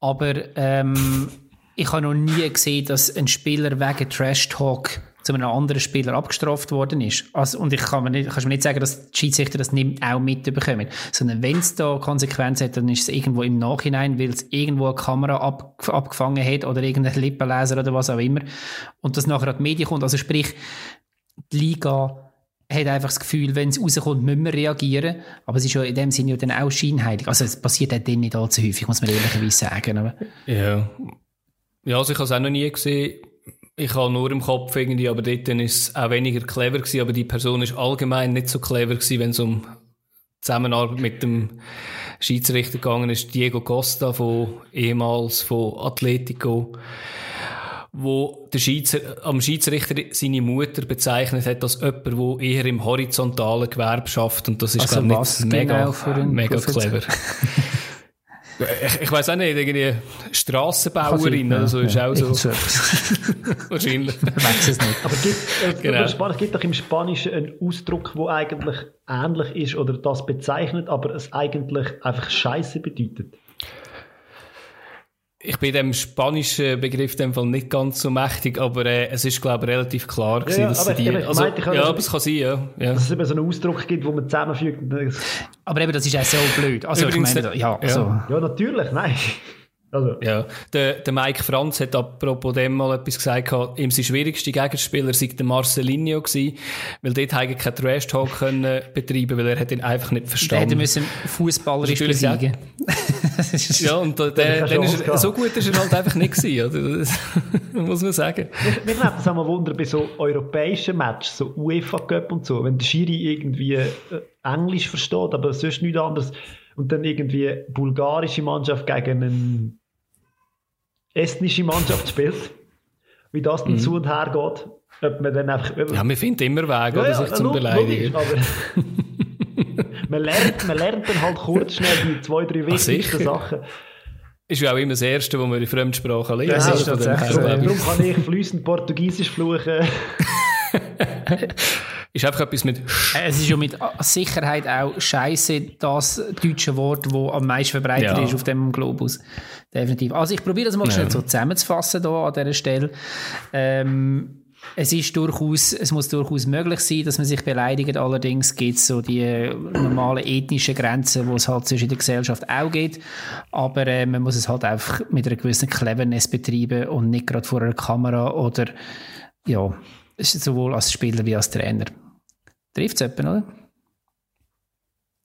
aber ähm, ich habe noch nie gesehen, dass ein Spieler wegen Trash Talk zu einem anderen Spieler abgestraft worden ist. Also, und ich kann mir nicht, kannst mir nicht sagen, dass die Schiedsrichter das nicht auch mitbekommen. Sondern wenn es da Konsequenzen hat, dann ist es irgendwo im Nachhinein, weil es irgendwo eine Kamera ab, abgefangen hat oder irgendein Lippenleser oder was auch immer. Und das nachher an die Medien kommt. Also sprich, die Liga hat einfach das Gefühl, wenn es rauskommt, müssen wir reagieren. Aber es ist ja in dem Sinne ja dann auch scheinheilig. Also es passiert auch dann nicht allzu häufig, muss man ehrlicherweise sagen. Aber
Ja. Ja, also ich habe es auch noch nie gesehen. Ich habe nur im Kopf irgendwie, aber dort ist es auch weniger clever gewesen, aber die Person ist allgemein nicht so clever wenn es um Zusammenarbeit mit dem Schiedsrichter gegangen ist. Diego Costa von ehemals von Atletico, wo der Schiedsrichter, am Schiedsrichter seine Mutter bezeichnet hat als jemand, der eher im horizontalen Gewerbe schafft und das ist
Also
glaube ich
was
nicht mega,
genau
mega clever. Ich, ich weiß auch nicht, irgendwie Strassenbauerin
Kann
oder so ist auch so. Wahrscheinlich.
Ich weiß es nicht.
Aber es gibt, es,
Genau.
genau. es gibt doch im Spanischen einen Ausdruck, der eigentlich ähnlich ist oder das bezeichnet, aber es eigentlich einfach Scheiße bedeutet.
Ich bin dem spanischen Begriff in dem Fall nicht ganz so mächtig, aber äh, es ist, glaube ich, relativ klar gewesen,
ja,
dass sie die... Also,
meinte,
ja, aber es kann sein, ja. ja.
Dass es eben so einen Ausdruck gibt, wo man zusammenfügt.
Aber eben, das ist auch so blöd. Also
Übrigens,
ich meine, ja,
ja.
so.
Ja, natürlich, nein. Also,
Ja, der, der Mike Franz hat apropos dem mal etwas gesagt, gehabt, ihm sein schwierigster Gegenspieler sei der Marcelinho gewesen, weil dort haben kein Trash-Talk können betreiben, weil er hat ihn einfach nicht
Der hätte
verstanden.
müssen fußballerisch besiegen.
Ja, und der,
Der
der,
hat
dann
Chance
ist er, so gut ist er halt einfach nicht gewesen, oder? Das muss man sagen.
Mich, mich nimmt das auch mal Wunder bei so europäischen Matches, so UEFA Cup und so, wenn der Schiri irgendwie äh, Englisch versteht, aber sonst nichts anderes und dann irgendwie bulgarische Mannschaft gegen eine estnische Mannschaft spielt, wie das dann zu und her geht, ob man dann einfach...
Ja, wir finden immer Wege,
Ja,
oder,
ja,
sich zum
lo-
Beleidigen.
man, lernt, man lernt dann halt kurz schnell die zwei, drei wichtigsten
sicher.
Sachen.
Ist ja auch immer das Erste, was man in Fremdsprache lernt.
Ja,
Also
ist
tatsächlich
Darum kann ich fließend Portugiesisch fluchen.
Ist einfach etwas mit
Es ist ja mit Sicherheit auch Scheiße das deutsche Wort, das am meisten verbreitet
Ja.
ist auf dem Globus. Definitiv. Also ich probiere das mal schnell so zusammenzufassen hier an dieser Stelle. Ähm, es ist durchaus, es muss durchaus möglich sein, dass man sich beleidigt. Allerdings gibt es so die äh, normalen ethnischen Grenzen, die es halt zwischen der Gesellschaft auch gibt. Aber äh, man muss es halt einfach mit einer gewissen Cleverness betreiben und nicht gerade vor einer Kamera oder ja, sowohl als Spieler wie als Trainer. Trifft es jemanden, oder?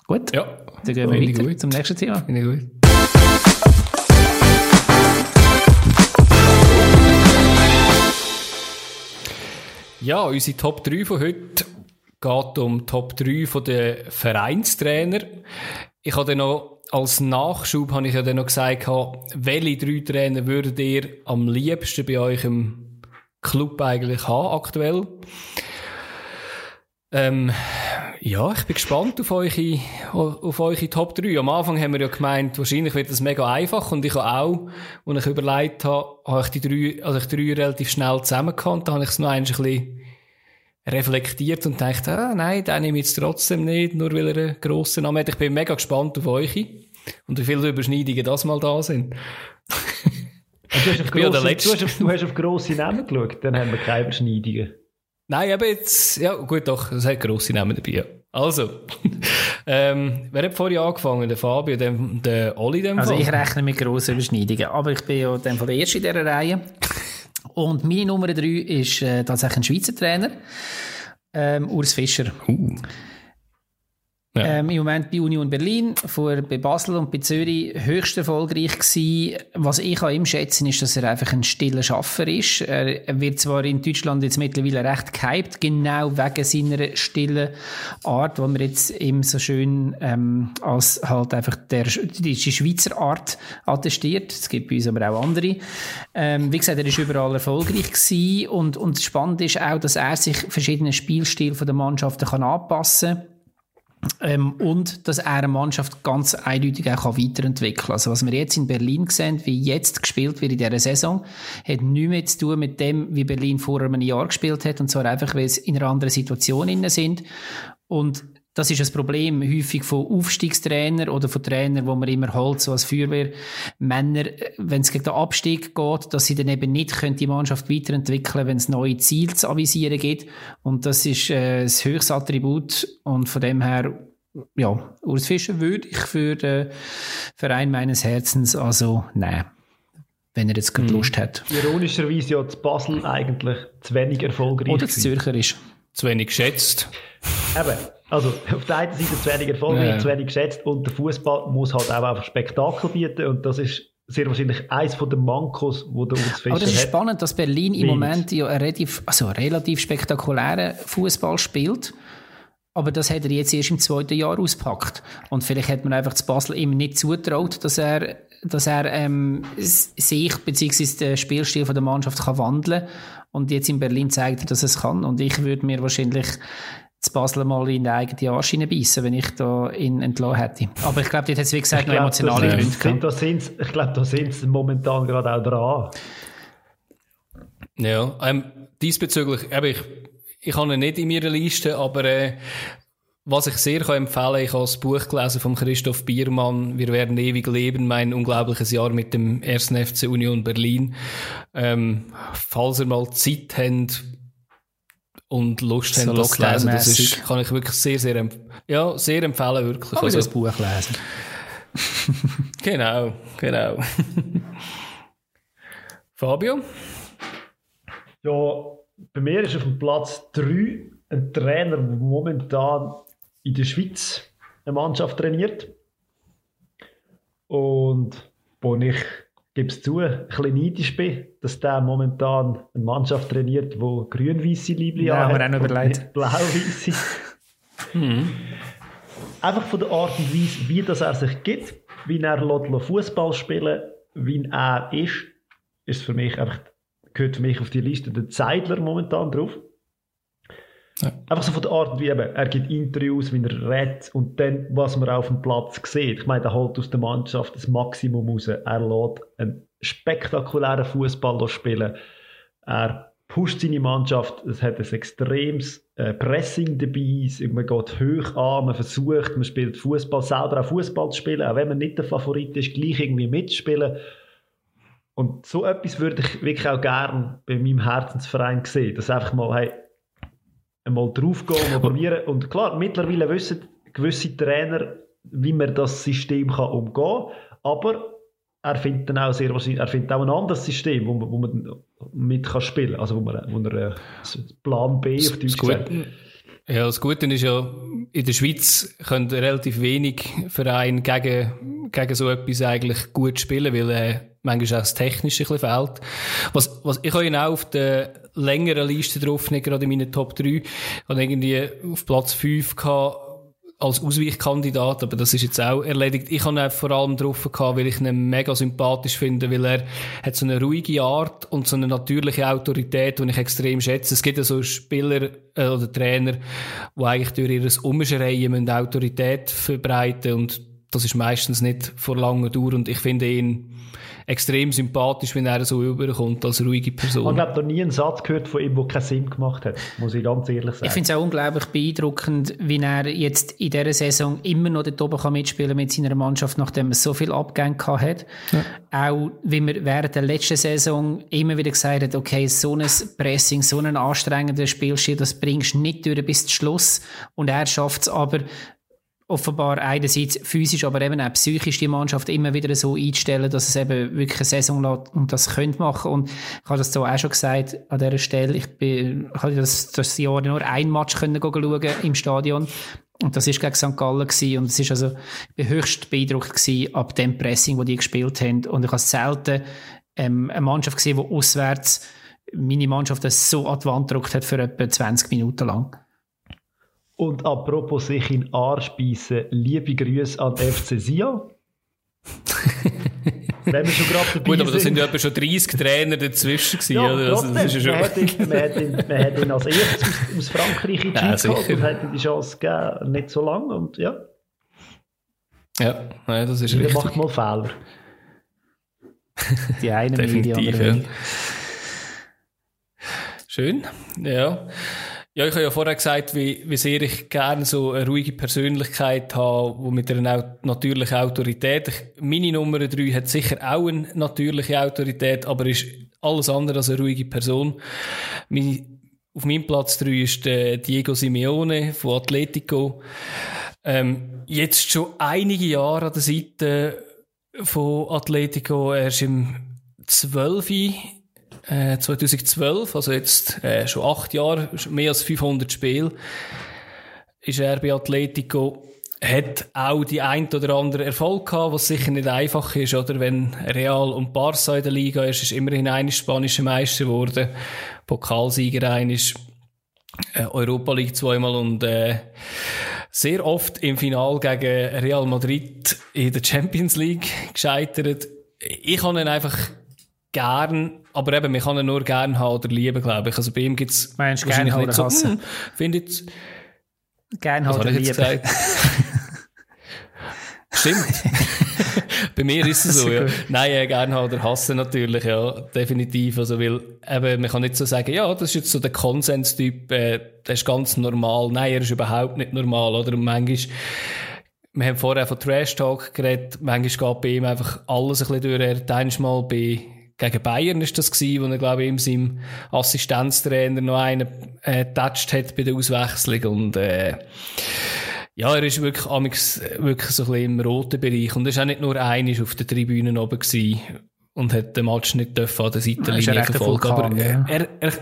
Gut,
Ja,
dann gehen wir weiter
gut.
zum nächsten Thema.
finde ich gut. Ja, unsere Top 3 von heute geht um Top 3 von den Vereinstrainer. Ich habe dann noch als Nachschub habe ich ja dann noch gesagt, welche drei Trainer würdet ihr am liebsten bei euch im Club eigentlich haben aktuell? Ähm, ja, ich bin gespannt auf eure, auf eure Top 3. Am Anfang haben wir ja gemeint, wahrscheinlich wird das mega einfach und ich habe auch, als ich überlegt habe, habe ich die drei, also ich drei relativ schnell zusammengekannt, da habe ich es noch ein bisschen reflektiert und dachte, ah, nein, den nehme ich jetzt trotzdem nicht, nur weil er einen grossen Namen hat. Ich bin mega gespannt auf euch und wie viele Überschneidungen das mal da sind.
Und Du hast, auf grosse, du, hast auf, du hast auf grosse Namen geschaut, dann haben wir keine Überschneidungen.
Nein, aber jetzt, ja, gut, doch, es hat grosse Namen dabei. Ja. Also, ähm, wer hat vorhin angefangen? Der Fabio, der, der Oli, dem
Also
Fall?
ich rechne mit grossen Überschneidungen, aber ich bin ja dann von der Erste in dieser Reihe. Und meine Nummer drei ist äh, tatsächlich ein Schweizer Trainer, ähm, Urs Fischer.
Uh. Ja.
Ähm, Im Moment bei Union Berlin, vor, bei Basel und bei Zürich höchst erfolgreich gewesen. Was ich an ihm schätze, ist, dass er einfach ein stiller Schaffer ist. Er wird zwar in Deutschland jetzt mittlerweile recht gehypt, genau wegen seiner stillen Art, wo man jetzt ihm so schön ähm, als halt einfach der, die, Schweizer Art attestiert. Es gibt bei uns aber auch andere. Ähm, wie gesagt, er ist überall erfolgreich gewesen und, und spannend ist auch, dass er sich verschiedene Spielstile von der Mannschaften kann anpassen kann. Ähm, und dass er eine Mannschaft ganz eindeutig auch weiterentwickeln kann. Also was wir jetzt in Berlin sehen, wie jetzt gespielt wird in dieser Saison, hat nichts mehr zu tun mit dem, wie Berlin vor einem Jahr gespielt hat. Und zwar einfach, weil sie in einer anderen Situation inne sind. Und das ist das Problem häufig von Aufstiegstrainern oder von Trainern, wo man immer holt, so als Feuerwehrmänner, wenn es gegen den Abstieg geht, dass sie dann eben nicht können die Mannschaft weiterentwickeln wenn es neue Ziele zu avisieren gibt. Und das ist äh, das höchste Attribut. Und von dem her, ja, Urs Fischer würde ich für den Verein meines Herzens also nehmen. Wenn er jetzt gerade Lust hat.
Ironischerweise ja zu Basel eigentlich zu wenig erfolgreich.
Oder zu. Zürcher ist.
zu wenig geschätzt.
Eben, also auf der einen Seite zu wenig erfolgreich, ja. zu wenig geschätzt und der Fußball muss halt auch einfach Spektakel bieten und das ist sehr wahrscheinlich eins von den Mankos, wo der Urs
Aber das ist hat. spannend, dass Berlin im Moment ja einen relativ, also relativ spektakulären Fußball spielt. Aber das hat er jetzt erst im zweiten Jahr auspackt. Und vielleicht hat man einfach zu Basel ihm nicht zutraut, dass er, dass er ähm, sich bzw. den Spielstil von der Mannschaft kann wandeln Und jetzt in Berlin zeigt er, dass er es kann. Und ich würde mir wahrscheinlich zu Basel mal in die eigene Arsch beißen, wenn ich da ihn entlassen hätte. Aber ich glaube, dort hat es, wie gesagt, noch emotionale Gründe
Ich glaube, da sind sie momentan gerade auch dran.
Ja, ähm, diesbezüglich, eben, ich, ich habe ihn nicht in meiner Liste, aber äh, was ich sehr kann empfehlen ich habe das Buch gelesen von Christoph Biermann, Wir werden ewig leben, mein unglaubliches Jahr mit dem 1. FC Union Berlin. Ähm, falls ihr mal Zeit habt, und Lust so haben, das zu lesen. Das ist, kann ich wirklich sehr, sehr, ja, sehr empfehlen, wirklich.
Kann also, das Buch lesen.
genau, genau. Fabio?
Ja, bei mir ist auf dem Platz 3 ein Trainer, der momentan in der Schweiz eine Mannschaft trainiert. Und wo ich gebe es zu, ein bisschen neidisch bin, dass der momentan eine Mannschaft trainiert, die grün-weisse Liebling
ja, hat. haben wir auch noch überlegt.
Blau-weisse. mhm. Einfach von der Art und Weise, wie das er sich gibt, wie er Fußball spielen wie er ist, ist für mich einfach, gehört für mich auf die Liste der Zeidler momentan drauf. Ja. Einfach so von der Art, wie eben, er gibt Interviews, wie er redet und dann, was man auf dem Platz sieht. Ich meine, er holt aus der Mannschaft das Maximum raus. Er lässt einen spektakulären Fußball spielen. Er pusht seine Mannschaft. Es hat ein extremes äh, Pressing dabei. Man geht hoch an, man versucht, man spielt Fußball selber auch Fußball zu spielen, auch wenn man nicht der Favorit ist, gleich irgendwie mitspielen. Und so etwas würde ich wirklich auch gerne bei meinem Herzensverein sehen. Dass einfach mal, hey, einmal draufgehen und probieren. Und klar, mittlerweile wissen gewisse Trainer, wie man das System kann umgehen kann. Aber er findet dann auch sehr er findet auch ein anderes System, wo man, wo man mit kann spielen kann. Also wo man, wo er äh, Plan B auf Deutsch
sagt. Ja, das Gute ist ja, in der Schweiz können relativ wenig Vereine gegen, gegen so etwas eigentlich gut spielen, weil äh, manchmal auch das Technische ein bisschen fehlt. Was, was, ich habe ihn auch auf der längeren Liste drauf, nicht gerade in meinen Top 3. Ich habe irgendwie auf Platz 5 gehabt, als Ausweichkandidat, aber das ist jetzt auch erledigt. Ich habe ihn vor allem drauf gehabt, weil ich ihn mega sympathisch finde, weil er hat so eine ruhige Art und so eine natürliche Autorität, die ich extrem schätze. Es gibt ja so Spieler äh, oder Trainer, die eigentlich durch ihr Umschreien Autorität verbreiten und das ist meistens nicht vor langer Dauer und ich finde ihn extrem sympathisch, wenn er so überkommt als ruhige Person.
Ich habe noch nie einen Satz gehört von ihm, der keinen Sinn gemacht hat, muss ich ganz ehrlich sagen.
Ich finde es auch unglaublich beeindruckend, wie er jetzt in dieser Saison immer noch dort oben kann mitspielen mit seiner Mannschaft, nachdem er so viel Abgänge hat. Ja. Auch wie man während der letzten Saison immer wieder gesagt hat, okay, so ein Pressing, so ein anstrengender Spielstil, das bringst du nicht durch bis zum Schluss. Und er schafft es aber, offenbar einerseits physisch, aber eben auch psychisch die Mannschaft immer wieder so einzustellen, dass es eben wirklich eine Saison lässt und das könnte machen. Und ich habe das so auch schon gesagt an dieser Stelle. Ich, bin, ich habe das, das Jahr nur ein Match können schauen im Stadion. Und das ist gegen St. Gallen gewesen. Und es ist also, ich bin höchst beeindruckt gewesen ab dem Pressing, wo die gespielt haben. Und ich habe selten ähm, eine Mannschaft gesehen, die auswärts meine Mannschaft das so an die Wand gedrückt hat für etwa 20 Minuten lang.
Und apropos sich in Arsch beißen, liebe Grüße an FC Sia. Wenn wir schon gerade dabei
Gut, aber da sind ja etwa schon 30 Trainer dazwischen gewesen,
ja, oder? Also, das ist ja schon... man, hat ihn, man, hat ihn, man hat ihn als erstes aus, aus Frankreich in die Schweiz geholt und hat ihm die Chance gegeben, nicht so lange und ja.
Ja, ja das ist
Jeder
richtig.
macht mal Fehler.
Die eine mehr, die andere ja.
Schön, ja. Ja, ich habe ja vorher gesagt, wie, wie sehr ich gerne so eine ruhige Persönlichkeit habe, wo mit einer natürlichen Autorität. Ich, meine Nummer drei hat sicher auch eine natürliche Autorität, aber ist alles andere als eine ruhige Person. Meine, auf meinem Platz drei ist der Diego Simeone von Atletico. Ähm, jetzt schon einige Jahre an der Seite von Atletico. Er ist im 12 äh, 2012, also jetzt äh, schon acht Jahre, mehr als 500 Spiele, ist er bei Atletico hat auch die ein oder andere Erfolg gehabt, was sicher nicht einfach ist, oder? Wenn Real und Barca in der Liga ist, ist immerhin ein spanischer Meister geworden, Pokalsieger ein ist, äh, Europa League zweimal und, äh, sehr oft im Final gegen Real Madrid in der Champions League gescheitert. Ich kann ihn einfach gern, aber eben, man kann ihn nur gern haben oder lieben, glaube ich. Also bei ihm
du gern haben oder so, hassen? Hm,
finde ich
Gern haben oder lieben.
Stimmt. Bei mir ist es so, ja. Nein, äh, gerne oder hassen natürlich, ja, definitiv. Also, weil, eben, man kann nicht so sagen, ja, das ist jetzt so der Konsenstyp, äh, der ist ganz normal. Nein, er ist überhaupt nicht normal, oder? Und manchmal, wir haben vorher von Trash Talk geredet, manchmal geht bei ihm einfach alles ein bisschen durch. Er hat mal bei, gegen Bayern ist das gewesen, wo er, glaube ich, ihm seinem Assistenztrainer noch einen, äh, getatscht hat bei der Auswechslung und, äh, ja, er ist wirklich, wirklich so ein bisschen im roten Bereich. Und er ist auch nicht nur einig auf der Tribüne oben gewesen und hat den Match nicht dürfen an der Seitenlinie verfolgen. Aber ja. er, er,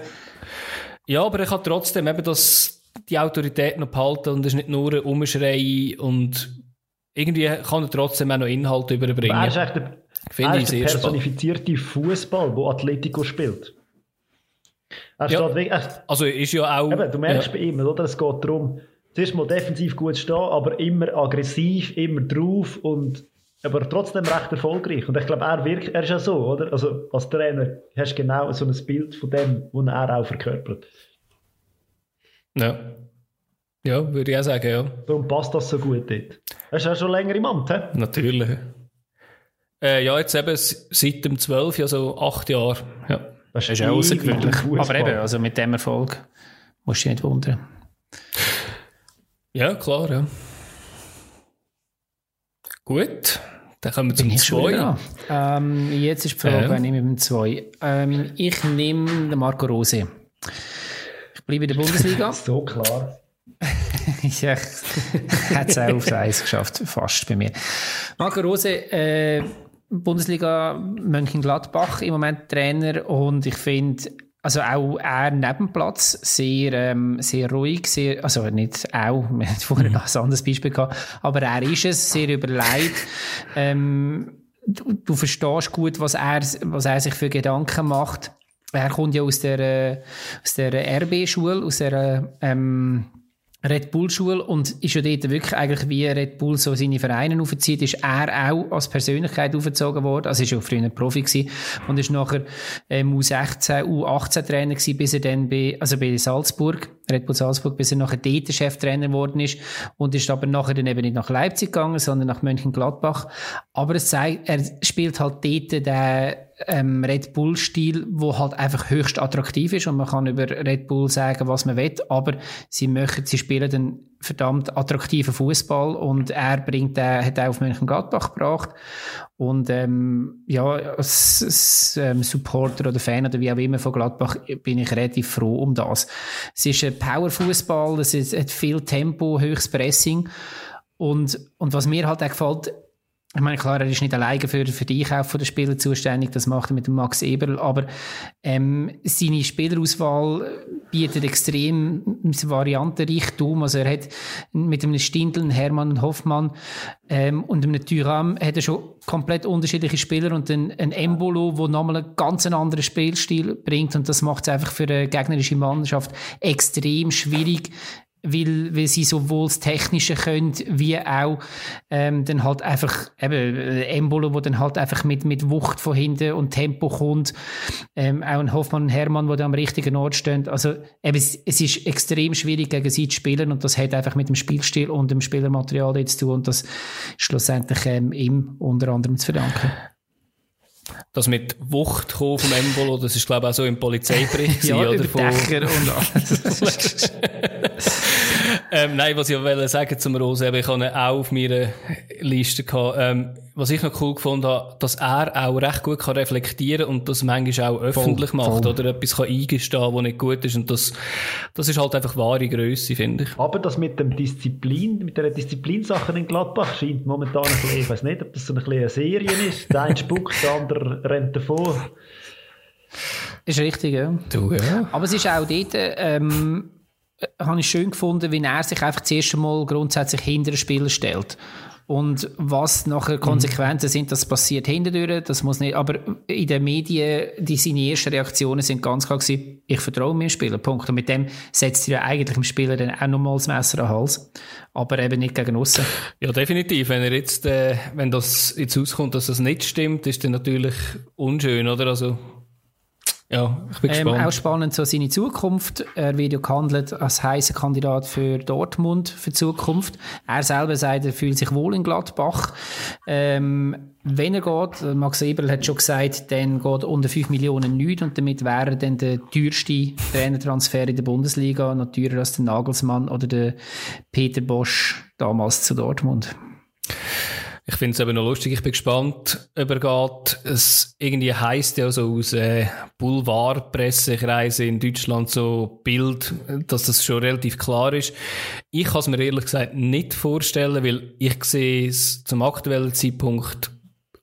ja, aber er kann trotzdem eben das, die Autorität noch behalten und es ist nicht nur ein Umschrei und irgendwie kann er trotzdem auch noch Inhalte überbringen.
Er ist echt der, Finde er ist der personifizierte Fußball, wo Atletico spielt.
Er ja. steht wirklich, also ist ja auch...
Eben, du merkst ja. bei ihm, oder? Es geht darum, zuerst mal defensiv gut stehen, aber immer aggressiv, immer drauf und aber trotzdem recht erfolgreich. Und ich glaube, er, wirkt, er ist ja so, oder? Also als Trainer hast du genau so ein Bild von dem, was er auch verkörpert.
Ja. Ja, würde ich auch sagen, ja.
Darum passt das so gut dort. Er ist ja schon länger im Amt, he?
Natürlich. Äh, ja, jetzt eben seit dem 12, also acht Jahre. Ja.
Das ist auch außergewöhnlich. Aber eben, also mit dem Erfolg musst du dich nicht wundern.
Ja, klar, ja. Gut, dann kommen wir zum 2.
Ähm, jetzt ist die Frage, wer nehme ich mit dem 2? Ähm, ich nehme den Marco Rose. Ich bleibe in der Bundesliga.
so klar.
ja, hat es auch aufs Eis geschafft, fast bei mir. Marco Rose, äh, Bundesliga Mönchengladbach im Moment Trainer und ich finde, also auch er neben Platz sehr, ähm, sehr ruhig, sehr, also nicht auch, wir haben vorher mhm. noch ein anderes Beispiel gehabt, aber er ist es, sehr überlegt. Ähm, du, du verstehst gut, was er, was er sich für Gedanken macht. Er kommt ja aus der, äh, aus der RB-Schule, aus der, ähm, Red Bull Schule und ist ja dort wirklich eigentlich wie Red Bull so seine Vereine aufzieht, ist er auch als Persönlichkeit aufgezogen worden. Also ist ja früher Profi gewesen und ist nachher ähm, U16, U18 Trainer gewesen, bis er dann bei, also bei Salzburg, Red Bull Salzburg, bis er nachher dort Cheftrainer geworden ist und ist aber nachher dann eben nicht nach Leipzig gegangen, sondern nach Mönchengladbach. Aber es zeigt, er spielt halt dort den ähm, Red Bull-Stil, wo halt einfach höchst attraktiv ist und man kann über Red Bull sagen, was man will, aber sie möchten, sie spielen den verdammt attraktiven Fußball und er bringt, äh, hat auch auf Mönchengladbach gebracht und ähm, ja, als, als ähm, Supporter oder Fan oder wie auch immer von Gladbach bin ich relativ froh um das. Es ist ein Powerfußball, es hat viel Tempo, höchstes Pressing und, und was mir halt auch gefällt, ich meine, klar, er ist nicht alleine für, für den Einkauf der Spieler zuständig, das macht er mit dem Max Eberl, aber ähm, seine Spielerauswahl bietet extrem Variantenreichtum. Also er hat mit einem Stindl, Hermann Hoffmann ähm, und einem Tyram hat er schon komplett unterschiedliche Spieler und ein, ein Embolo, der nochmal einen ganz anderen Spielstil bringt und das macht es einfach für eine gegnerische Mannschaft extrem schwierig, weil, weil sie sowohl das Technische können, wie auch ähm, dann halt einfach eben äh, Embolo, wo dann halt einfach mit, mit Wucht von hinten und Tempo kommt. Ähm, auch ein Hoffmann und Hermann, wo da am richtigen Ort stehen. Also eben, es, es ist extrem schwierig gegen sie zu spielen und das hat einfach mit dem Spielstil und dem Spielermaterial jetzt zu tun und das ist schlussendlich ähm, ihm unter anderem zu verdanken
das mit Wucht kommen vom Embolo, das ist glaube ich auch so im Polizeibericht.
ja, oder? Von... und alles.
ähm, nein, was ich wollte sagen zum Rose, ich habe ihn auch auf meiner Liste gehabt. Ähm, was ich noch cool gefunden habe, dass er auch recht gut kann reflektieren und das manchmal auch öffentlich voll, macht voll. oder etwas kann eingestehen, was nicht gut ist und das, das ist halt einfach wahre Größe, finde ich.
Aber das mit dem Disziplin, mit der Disziplinsache in Gladbach scheint momentan ein bisschen, ich weiß nicht, ob das so ein bisschen eine Serie ist. Der eine spuckt, der andere rennt davor.
Ist richtig, ja.
Du, ja.
Aber es ist auch dort, ähm, äh, habe ich schön gefunden, wie er sich einfach das erste Mal grundsätzlich hinter den Spieler stellt. Und was nachher Konsequenzen sind, das passiert hinterdurch, das muss nicht, aber in den Medien, die seine ersten Reaktionen sind ganz klar gewesen, ich vertraue meinem Spieler, Punkt. Und mit dem setzt er ja eigentlich dem Spieler dann auch nochmal das Messer an den Hals. Aber eben nicht gegen aussen.
Ja, definitiv. Wenn er jetzt, äh, wenn das jetzt auskommt, dass das nicht stimmt, ist dann natürlich unschön, oder? Also, ja, ich bin
Ähm,
gespannt.
auch spannend so seine Zukunft. Er wird ja gehandelt als heißer Kandidat für Dortmund für die Zukunft. Er selber sagt, er fühlt sich wohl in Gladbach. Ähm, wenn er geht, Max Eberl hat schon gesagt, dann geht unter 5 Millionen nichts und damit wäre er dann der teuerste Trainertransfer in der Bundesliga, noch teurer als der Nagelsmann oder der Peter Bosch damals zu Dortmund.
Ich finde es eben noch lustig, ich bin gespannt, ob er geht. Es irgendwie heisst ja so aus äh, Boulevardpressekreisen in Deutschland so Bild, dass das schon relativ klar ist. Ich kann es mir ehrlich gesagt nicht vorstellen, weil ich sehe es zum aktuellen Zeitpunkt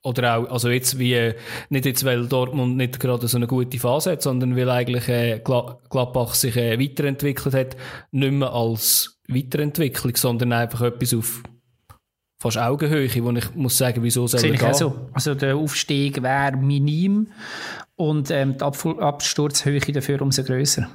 oder auch, also jetzt wie, nicht jetzt, weil Dortmund nicht gerade so eine gute Phase hat, sondern weil eigentlich äh, Gla Gladbach sich äh, weiterentwickelt hat, nicht mehr als Weiterentwicklung, sondern einfach etwas auf fast Augenhöhe, wo ich muss sagen, wieso soll
ich
gehen?
auch so. Also der Aufstieg wäre minim und ähm, die Abfu- Absturzhöhe dafür umso grösser.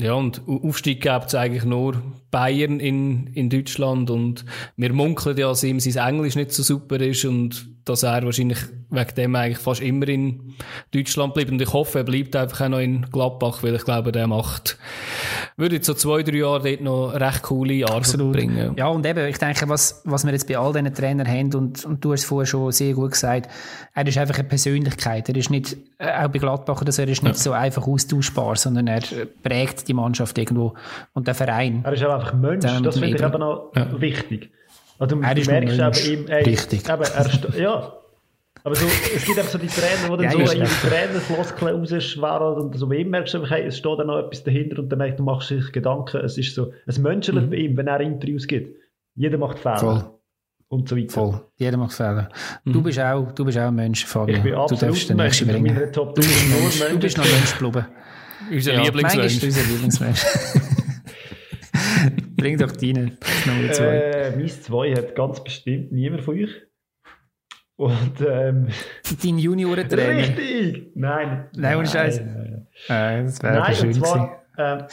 Ja, und Au- Aufstieg gibt es eigentlich nur Bayern in, in Deutschland und wir munkeln ja, dass ihm sein Englisch nicht so super ist und dass er wahrscheinlich wegen dem eigentlich fast immer in Deutschland bleibt. Und ich hoffe, er bleibt einfach auch noch in Gladbach, weil ich glaube, der macht, würde jetzt so zwei, drei Jahre dort noch recht coole Jahre
Absolut.
bringen.
Ja, und eben, ich denke, was, was wir jetzt bei all diesen Trainern haben, und, und du hast es vorher schon sehr gut gesagt, er ist einfach eine Persönlichkeit. Er ist nicht, äh, auch bei Gladbach oder so, er ist nicht so einfach austauschbar, sondern er äh, prägt die Mannschaft irgendwo und der Verein.
Er ist auch einfach Mensch, das finde ich eben noch wichtig. Also, du
Er ist
merkst
Mensch.
bei ihm, ey,
Richtig.
Eben, er ja. Aber so, es gibt einfach so die Trainer, die dann
Ja,
so ihre. Trainerfloskeln rausschweren und so bei ihm merkst du einfach, hey, es steht da noch etwas dahinter und dann merkst du, du machst sich Gedanken, es ist so, es menschelt bei ihm, wenn er Interviews gibt. Jeder macht Fehler.
Mhm. Voll.
Und so weiter.
Voll. Jeder macht Fehler. Du, bist auch, du bist auch ein Mensch, Fabio.
Ich bin
du
absolut
darfst den nächsten
Mensch.
bringen.
Meine Top
Du bist, Mensch. du bist noch ein Mensch geblieben.
Unser
Ja,
Lieblingsmensch.
unser Lieblingsmensch. Bring doch deine Nummer zwei.
Äh, mein zwei hat ganz bestimmt niemand von euch. Und, ähm,
Dein Juniorentrainer.
richtig! Nein.
Nein, ohne Scheiß.
nein, nein.
Das wäre
Nein,
schön
und zwar, ähm,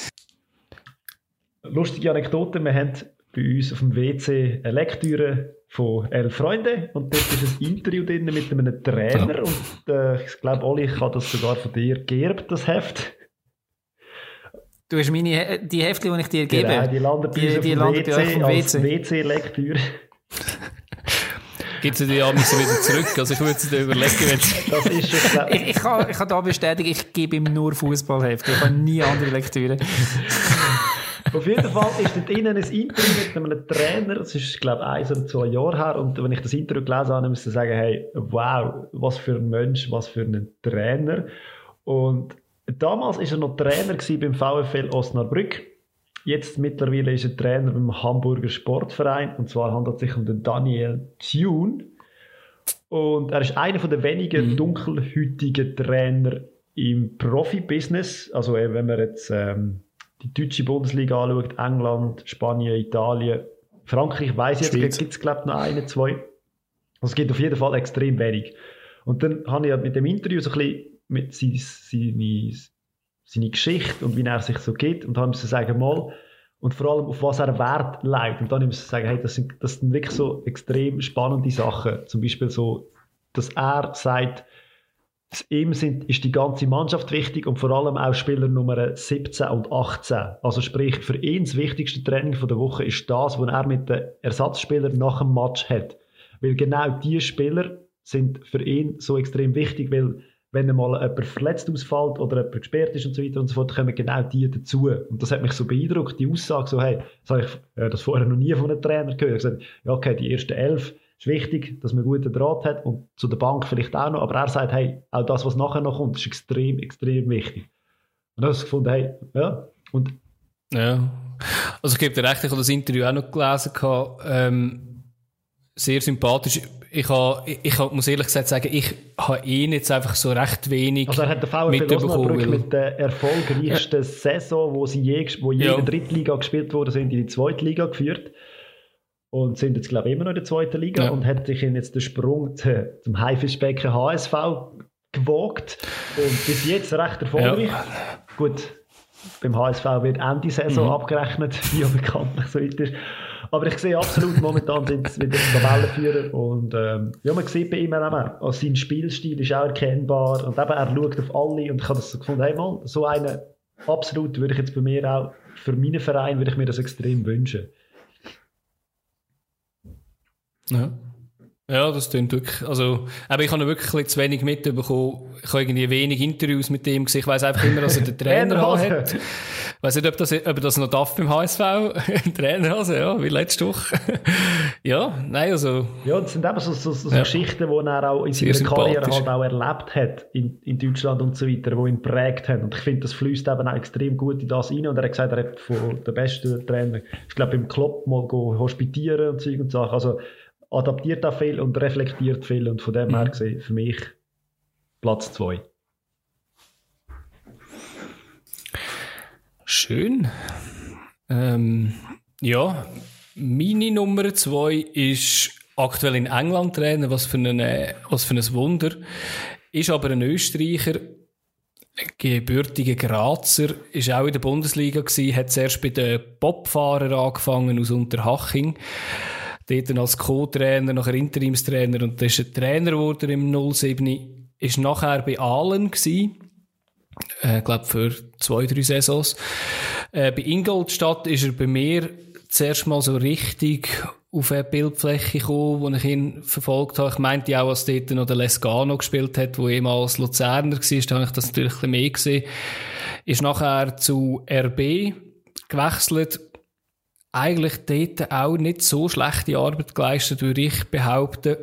lustige Anekdote, wir haben bei uns auf dem WC eine Lektüre von «Elf Freunde» und dort ist ein Interview drin mit einem Trainer und äh, ich glaube, Oli, ich habe das sogar von dir geerbt, das Heft.
Du hast meine, die Hefte, die ich dir gebe.
Genau, die landet bei
Die- die
dem
landet bei euch
WC
vom WC.
WC-Lektüre.
Gibt sie die abends wieder zurück? Also ich würde sie dir überlegen,
Das ist schon,
Ich, ich, kann, ich kann da bestätigen, ich gebe ihm nur Fußballhefte. Ich habe nie andere Lektüre.
Auf jeden Fall ist dort innen ein Interview mit einem Trainer, das ist, glaube ich, eins oder zwei Jahre her. Und wenn ich das Interview gelesen habe, musste ich sagen, hey, wow, was für ein Mensch, was für ein Trainer. Und damals ist er noch Trainer beim VfL Osnabrück. Jetzt mittlerweile ist er Trainer beim Hamburger Sportverein. Und zwar handelt es sich um den Daniel Thune. Und er ist einer der wenigen dunkelhäutigen Trainer im Profibusiness. Also eben, wenn man jetzt ähm, die deutsche Bundesliga anschaut, England, Spanien, Italien, Frankreich, weiß ich jetzt, gibt es glaube ich noch eine, zwei. Also es gibt auf jeden Fall extrem wenig. Und dann habe ich halt mit dem Interview so ein bisschen mit seine, seine, seine Geschichte und wie er sich so geht und habe müssen sagen, mal, und vor allem auf was er Wert legt. Und dann müssen sagen, hey, das sind, das sind wirklich so extrem spannende Sachen. Zum Beispiel so, dass er sagt, ihm sind, ist die ganze Mannschaft wichtig und vor allem auch Spieler Nummer 17 und 18. Also sprich, für ihn das wichtigste Training der Woche ist das, was er mit den Ersatzspielern nach dem Match hat. Weil genau diese Spieler sind für ihn so extrem wichtig, weil wenn einmal jemand verletzt ausfällt oder jemand gesperrt ist und so weiter und so fort, kommen genau die dazu. Und das hat mich so beeindruckt, die Aussage so, hey, das habe ich äh, das vorher noch nie von einem Trainer gehört. Ich gesagt, ja okay, die ersten elf ist wichtig, dass man einen guten Draht hat und zu der Bank vielleicht auch noch, aber er sagt, hey, auch das, was nachher noch kommt, ist extrem, extrem wichtig. Und ich gefunden, hey, ja, und
Ja. Also ich gebe dir recht, ich habe das Interview auch noch gelesen. Ähm, sehr sympathisch. Ich, habe, ich, muss ehrlich gesagt sagen, ich habe ihn jetzt einfach so recht wenig
Also er hat den VfL Osnabrück mit der erfolgreichsten ja. Saison, wo sie je, wo je ja. in der Drittliga gespielt wurde, sind in die zweite Liga geführt und sind jetzt glaube ich immer noch in der zweiten Liga ja. und hat sich jetzt den Sprung zu, zum Haifischbecken HSV gewagt und bis jetzt recht erfolgreich. Ja. Gut, beim HSV wird Ende Saison mhm. abgerechnet, wie ja bekanntlich so ist. Aber ich sehe absolut, momentan sind sie wieder Tabellenführer und ähm, ja, man sieht bei ihm auch, also sein Spielstil ist auch erkennbar und eben, er schaut auf alle und ich habe das so gefunden, hey mal, so einen absolut würde ich jetzt bei mir auch, für meinen Verein würde ich mir das extrem wünschen.
Ja. Ja, das klingt wirklich, also, aber ich habe wirklich zu wenig mitbekommen. Ich habe irgendwie wenig Interviews mit ihm gesehen. Ich weiss einfach immer, dass er den Trainer hat. Ich weiss nicht, ob, das, ob er das noch darf beim HSV. Trainer also, ja, wie letzte Woche. ja, nein, also.
Ja, das sind eben so, so, so ja. Geschichten, die er auch in seiner Karriere halt auch erlebt hat, in, in Deutschland und so weiter, die ihn prägt haben. Und ich finde, das fließt eben auch extrem gut in das rein. Und er hat gesagt, er hat von der besten Trainer, ich glaube, im Club mal hospitieren und Zeug und Sachen. Also, adaptiert auch viel und reflektiert viel und von dem mhm. her gesehen für mich Platz 2.
Schön. Ähm, ja, meine Nummer 2 ist aktuell in England Trainer, was für, eine, was für ein Wunder. Ist aber ein Österreicher, gebürtiger Grazer, ist auch in der Bundesliga gewesen, hat zuerst bei den Bobfahrern angefangen aus Unterhaching dort als Co-Trainer, nachher Interimstrainer und dann ist er Trainer geworden im 07. Ist nachher bei Aalen gewesen. Äh, glaube für zwei, drei Saisons. Äh, bei Ingolstadt ist er bei mir zuerst mal so richtig auf eine Bildfläche gekommen, wo ich ihn verfolgt habe. Ich meinte auch, als dort noch der Lescano gespielt hat, wo ehemals Luzerner war, da habe ich das natürlich ein mehr gesehen. Ist nachher zu RB gewechselt, eigentlich dort auch nicht so schlechte Arbeit geleistet, würde ich behaupten.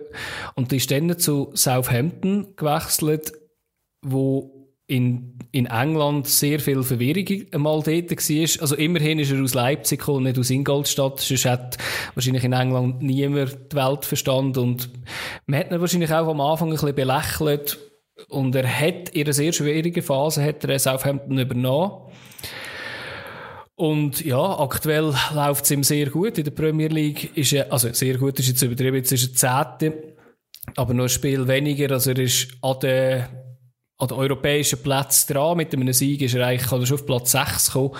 Und ist dann zu Southampton gewechselt, wo in, in England sehr viel Verwirrung einmal dort war. Also immerhin ist er aus Leipzig gekommen, nicht aus Ingolstadt. Sonst hat wahrscheinlich in England niemand die Welt verstanden. Und man hat ihn wahrscheinlich auch am Anfang ein bisschen belächelt. Und er hat in einer sehr schwierigen Phase hat er Southampton übernommen. Und ja, aktuell läuft es ihm sehr gut. In der Premier League ist er, also sehr gut ist jetzt übertrieben, jetzt ist er Zehnte, aber noch ein Spiel weniger. Also er ist an den, an den europäischen Plätzen dran. Mit einem Sieg ist er eigentlich, kann schon auf Platz 6 kommen.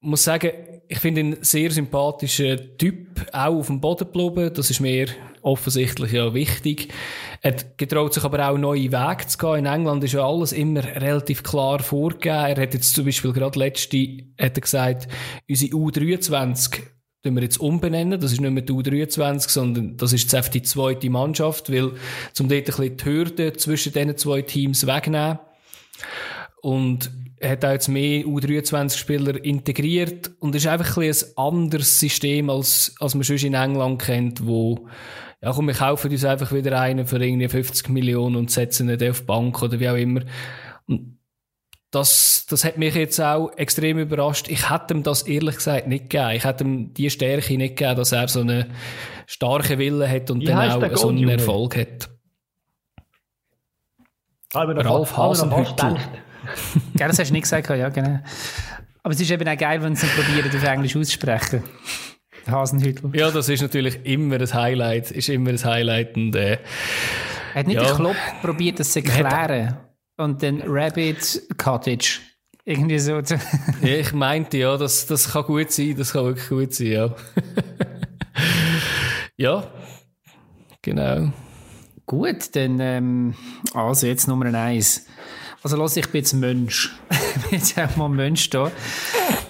Ich muss sagen, ich finde ihn ein sehr sympathischer Typ, auch auf dem Boden geblieben. Das ist mir offensichtlich ja wichtig. Er getraut sich aber auch neue Wege zu gehen. In England ist ja alles immer relativ klar vorgegeben. Er hat jetzt zum Beispiel gerade letzte, hat er gesagt, unsere U23 tun wir jetzt umbenennen. Das ist nicht mehr die U23, sondern das ist jetzt die zweite Mannschaft, weil, zum dort ein bisschen die Hürde zwischen diesen zwei Teams wegnehmen. Und hat auch jetzt mehr U23-Spieler integriert und ist einfach ein, ein anderes System, als, als man schon in England kennt, wo ja komm, wir kaufen uns einfach wieder einen für irgendwie 50 Millionen und setzen ihn auf die Bank oder wie auch immer. Und das, das hat mich jetzt auch extrem überrascht. Ich hätte ihm das ehrlich gesagt nicht gegeben. Ich hätte ihm die Stärke nicht gegeben, dass er so einen starken Wille hat und wie dann auch so einen Erfolg hat.
Ralf Hasenhüttl. Gell, das hast du nicht gesagt, ja, genau. Aber es ist eben auch geil, wenn sie probieren, auf Englisch auszusprechen. Hasenhüttel.
Ja, das ist natürlich immer ein Highlight. Ist immer ein Highlight. Und, äh,
hat nicht ja. der Klopp probiert, das zu erklären? Und dann Rabbit Cottage. Irgendwie so.
ja, ich meinte, ja, das, das kann gut sein. Das kann wirklich gut sein, ja. ja, genau.
Gut, dann, ähm, also jetzt Nummer eins. Also los, ich bin jetzt Mensch. ich bin jetzt auch mal Mensch da.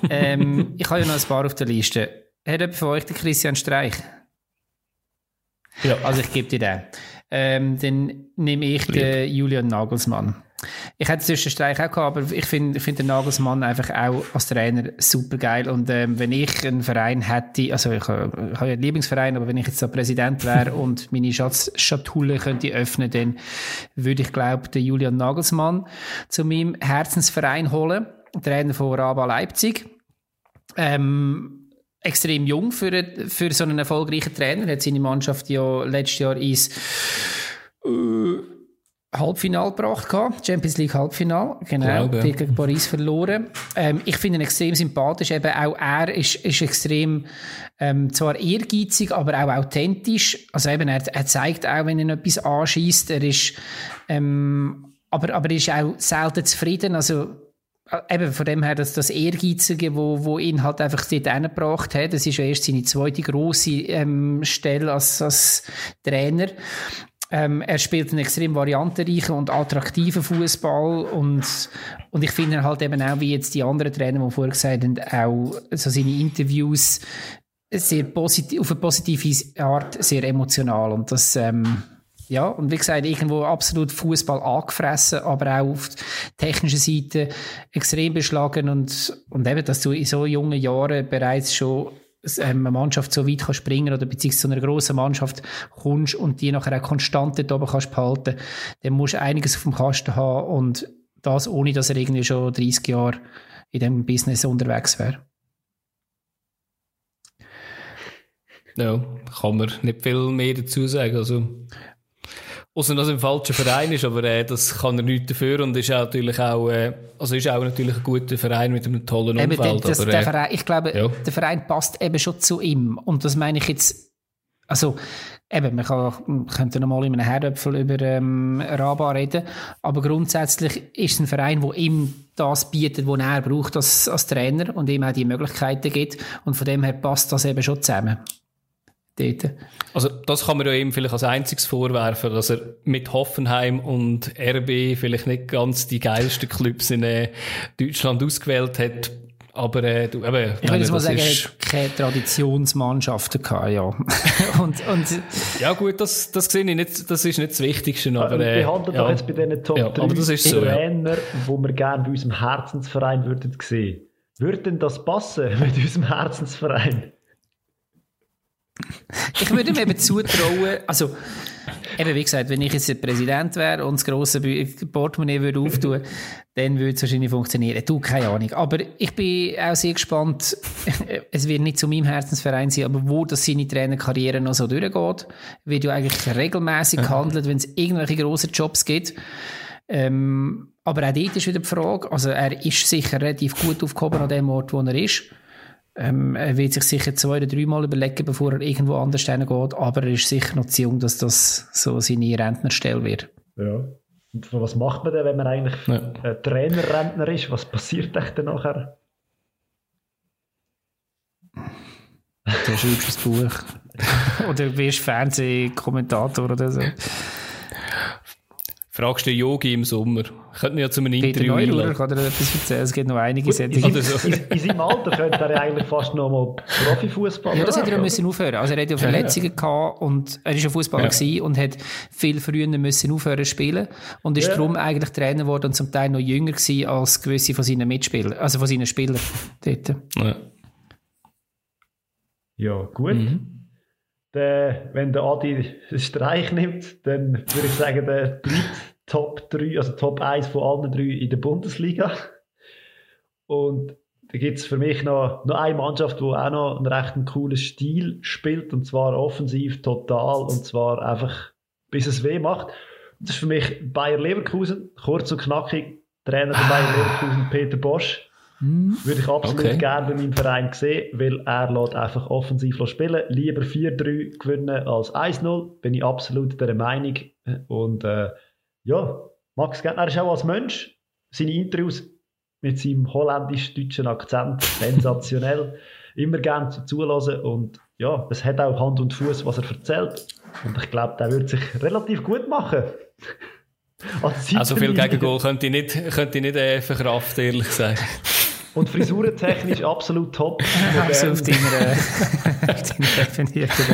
ähm, ich habe ja noch ein paar auf der Liste. Hat jemand von euch den Christian Streich? Ja. Also ich gebe dir den. Ähm, dann nehme ich Lieb. den Julian Nagelsmann. Ich hätte zwischen Streich auch gehabt, aber ich finde ich find den Nagelsmann einfach auch als Trainer super geil. Und ähm, wenn ich einen Verein hätte, also ich, ich habe ja einen Lieblingsverein, aber wenn ich jetzt da Präsident wäre und meine Schatzschatulle könnte öffnen, dann würde ich glaube den Julian Nagelsmann zu meinem Herzensverein holen, Trainer von Raba Leipzig. Ähm, extrem jung für, für so einen erfolgreichen Trainer. Er hat seine Mannschaft ja letztes Jahr ins äh, Halbfinal gebracht gehabt, Champions League Halbfinal, genau, Glaube. gegen Paris verloren. Ähm, ich finde ihn extrem sympathisch, eben auch er ist, ist extrem, ähm, zwar ehrgeizig, aber auch authentisch. Also eben, er, er zeigt auch, wenn er etwas anschießt, er ist, ähm, aber, aber er ist auch selten zufrieden, also äh, eben von dem her, dass das Ehrgeizige, wo, wo ihn halt einfach dort hingebracht hat, das ist ja erst seine zweite grosse ähm, Stelle als, als Trainer. Ähm, er spielt einen extrem variantenreichen und attraktiven Fußball und, und ich finde halt eben auch, wie jetzt die anderen Trainer, die vorher gesagt haben, auch so seine Interviews sehr positiv, auf eine positive Art sehr emotional und das, ähm, ja, und wie gesagt, irgendwo absolut Fußball angefressen, aber auch auf technischer Seite extrem beschlagen und, und eben, dass du in so jungen Jahren bereits schon eine Mannschaft so weit kann springen oder beziehungsweise zu einer grossen Mannschaft kommst und die nachher auch konstant dort oben kannst behalten, dann musst du einiges auf dem Kasten haben und das ohne, dass er irgendwie schon 30 Jahre in dem Business unterwegs wäre.
Ja, kann man nicht viel mehr dazu sagen. Also, Außer dass er im falschen Verein ist, aber äh, das kann er nicht dafür und ist auch natürlich auch, äh, also ist auch natürlich ein guter Verein mit einem tollen Umfeld. Eben,
das,
aber,
äh, Verein, ich glaube, ja. der Verein passt eben schon zu ihm und das meine ich jetzt, also eben, man, kann, man könnte nochmal in einem Herdöpfel über ähm, Raba reden, aber grundsätzlich ist es ein Verein, der ihm das bietet, was er braucht als, als Trainer und ihm auch die Möglichkeiten gibt und von dem her passt das eben schon zusammen dort.
Also das kann man ja ihm vielleicht als einziges vorwerfen, dass er mit Hoffenheim und RB vielleicht nicht ganz die geilsten Clubs in äh, Deutschland ausgewählt hat. Aber äh, du, eben,
ich würde mal sagen, er hat keine Traditionsmannschaften gehabt, ja. und, und,
ja gut, das, das sehe ich nicht, das ist nicht das Wichtigste. Aber, äh,
wir handeln ja. doch jetzt bei diesen Top ja, 3 aber das ist so, Trainer, ja. wo wir gerne bei unserem Herzensverein würden sehen. Würde denn das passen mit unserem Herzensverein?
Ich würde mir eben zutrauen, also, eben wie gesagt, wenn ich jetzt Präsident wäre und das grosse Portemonnaie würde auftun, dann würde es wahrscheinlich funktionieren. Du, keine Ahnung. Aber ich bin auch sehr gespannt, es wird nicht zu meinem Herzensverein sein, aber wo das seine Trainerkarriere noch so durchgeht, wird ja eigentlich regelmäßig gehandelt, wenn es irgendwelche grossen Jobs gibt. Ähm, aber auch dort ist wieder die Frage, also er ist sicher relativ gut aufgehoben an dem Ort, wo er ist. Ähm, er wird sich sicher zwei oder dreimal überlegen, bevor er irgendwo anders hingeht, aber er ist sicher noch zu jung, dass das so seine Rentnerstelle wird.
Ja. Und was macht man denn, wenn man eigentlich ja. Trainerrentner ist? Was passiert echt dann nachher?
Du schreibst ein Buch. oder wirst Fernsehkommentator oder so.
Fragst du Yogi im Sommer? Könnten wir ja zu einem Peter Interview
Neururer kann dir etwas erzählen. Es gibt noch einige
Sätze. In, so. in, in, seinem Alter könnte er eigentlich fast noch mal Profifußball
Ja, das hätte er ja müssen aufhören. Also er hat ja Verletzungen ja. gehabt und er ist ja Fußballer ja. und hat viel früher müssen aufhören zu spielen und ist ja. darum eigentlich Trainer geworden und zum Teil noch jünger gewesen als gewisse von seinen Mitspielern, also von seinen Spielern dort.
Ja, ja gut. Mhm der, wenn der Adi einen Streich nimmt, dann würde ich sagen, der bleibt Top 3, also Top 1 von allen drei in der Bundesliga. Und da gibt es für mich noch, noch eine Mannschaft, die auch noch einen recht coolen Stil spielt, und zwar offensiv total, und zwar einfach bis es weh macht. Das ist für mich Bayer Leverkusen, kurz und knackig, Trainer von Bayer Leverkusen, Peter Bosch. Hm. Würde ich absolut okay. gerne bei meinem Verein sehen, weil er lässt einfach offensiv spielen. Lieber 4-3 gewinnen als 1-0, bin ich absolut der Meinung. Und äh, ja, Max Gärtner ist auch als Mensch. Seine Interviews mit seinem holländisch-deutschen Akzent sensationell. Immer gerne zulassen und ja, es hat auch Hand und Fuß, was er erzählt. Und ich glaube, der wird sich relativ gut machen.
also viel Gegengol könnte ich nicht, könnte ich nicht äh, verkraften, ehrlich gesagt.
Und frisurentechnisch absolut top.
Also auf deiner, definierten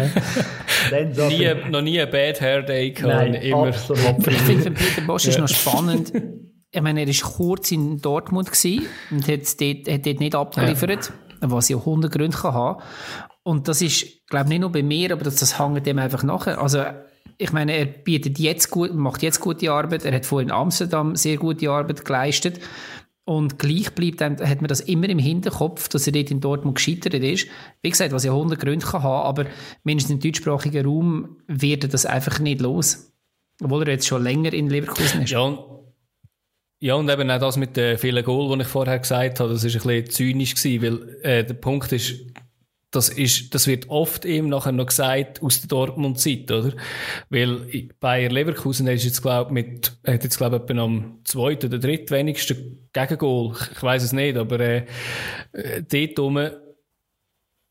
nie, Noch nie ein Bad Hair Day gehabt. Immer
absolut. Ich finde, für Peter Bosch ja. ist noch spannend. Ich meine, er war kurz in Dortmund und hat dort, hat dort nicht abgeliefert, ja. was ja 100 Gründe kann haben. Und das ist, glaube ich, nicht nur bei mir, aber das, das hängt dem einfach nachher. Also, ich meine, er bietet jetzt gut, macht jetzt gute Arbeit. Er hat vorhin in Amsterdam sehr gute Arbeit geleistet. Und gleich bleibt hat man das immer im Hinterkopf, dass er dort in Dortmund gescheitert ist. Wie gesagt, was ja 100 Gründe kann haben, aber mindestens im deutschsprachigen Raum wird er das einfach nicht los. Obwohl er jetzt schon länger in Leverkusen ist.
Ja, ja, und eben auch das mit den vielen Goals, die ich vorher gesagt habe, das ist ein bisschen zynisch gewesen, weil äh, der Punkt ist, das ist, das wird oft eben nachher noch gesagt aus der Dortmund-Zeit, oder? Weil Bayer Leverkusen ist jetzt, glaub, mit, hat jetzt, glaub, etwa am zweiten oder drittwenigsten Gegengol. Ich weiß es nicht, aber, äh, äh dort rum,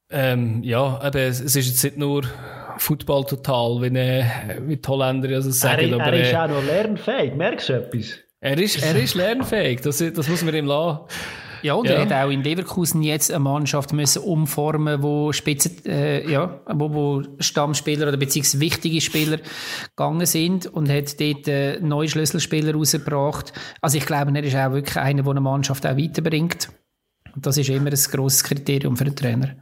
ähm, ja, eben, es ist jetzt nicht nur Football total, wie, äh, wie die Holländer ja so sagen.
Er,
aber,
er ist auch noch lernfähig, merkst du etwas?
Er ist, er ist lernfähig, das, das muss man ihm lassen.
Ja, und ja. er hat auch in Leverkusen jetzt eine Mannschaft müssen umformen, wo Spitze, äh, ja, wo, wo Stammspieler oder beziehungsweise wichtige Spieler gegangen sind und hat dort äh, neue Schlüsselspieler rausgebracht. Also ich glaube, er ist auch wirklich einer, der eine Mannschaft auch weiterbringt. Und das ist immer ein grosses Kriterium für den Trainer.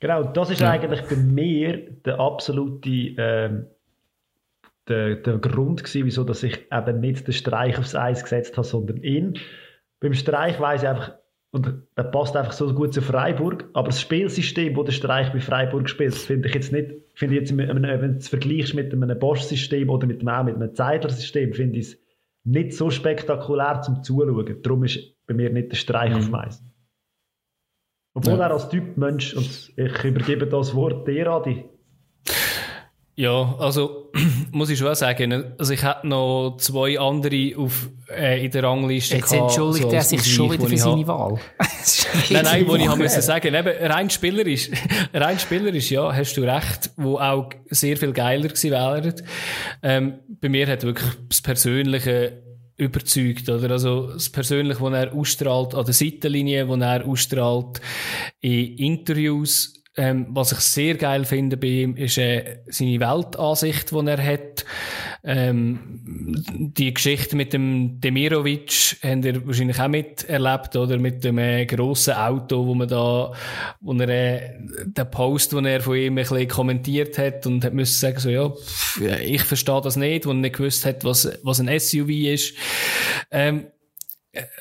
Genau, das ist ja. eigentlich bei mir der absolute ähm, der, der Grund gewesen, wieso dass ich eben nicht den Streich aufs Eis gesetzt habe, sondern ihn. Beim Streich weiß ich einfach, und er passt einfach so gut zu Freiburg, aber das Spielsystem, das der Streich bei Freiburg spielt, finde ich jetzt nicht, finde ich jetzt, wenn du es vergleichst mit einem Bosch-System oder mit einem, mit einem Zeidler-System, finde ich es nicht so spektakulär zum Zuschauen. Darum ist bei mir nicht der Streich mhm. auf Mais. Obwohl ja. er als Typ Mensch, und ich übergebe das Wort dir, Adi,
ja, also muss ich schon sagen, also ich hätte noch zwei andere auf, äh, in der Rangliste
Jetzt gehabt, entschuldigt so er sich schon wieder für seine Wahl.
nein, nein, wo ich habe müssen sagen, eben, rein spielerisch, rein spielerisch, ja, hast du recht, wo auch sehr viel geiler gewesen wäre. Ähm, bei mir hat wirklich das Persönliche überzeugt, oder? Also, das Persönliche, was er ausstrahlt an der Seitenlinie, was er ausstrahlt in Interviews, ähm, was ich sehr geil finde bei ihm, ist äh, seine Weltansicht, die er hat. Ähm, die Geschichte mit dem Demirovic haben ihr wahrscheinlich auch miterlebt, oder? Mit dem äh, grossen Auto, wo man da, wo er, äh, den Post, den er von ihm ein bisschen kommentiert hat und hat müssen sagen, so, ja, pff, ich verstehe das nicht, wo er nicht gewusst hat, was, was ein SUV ist. Ähm,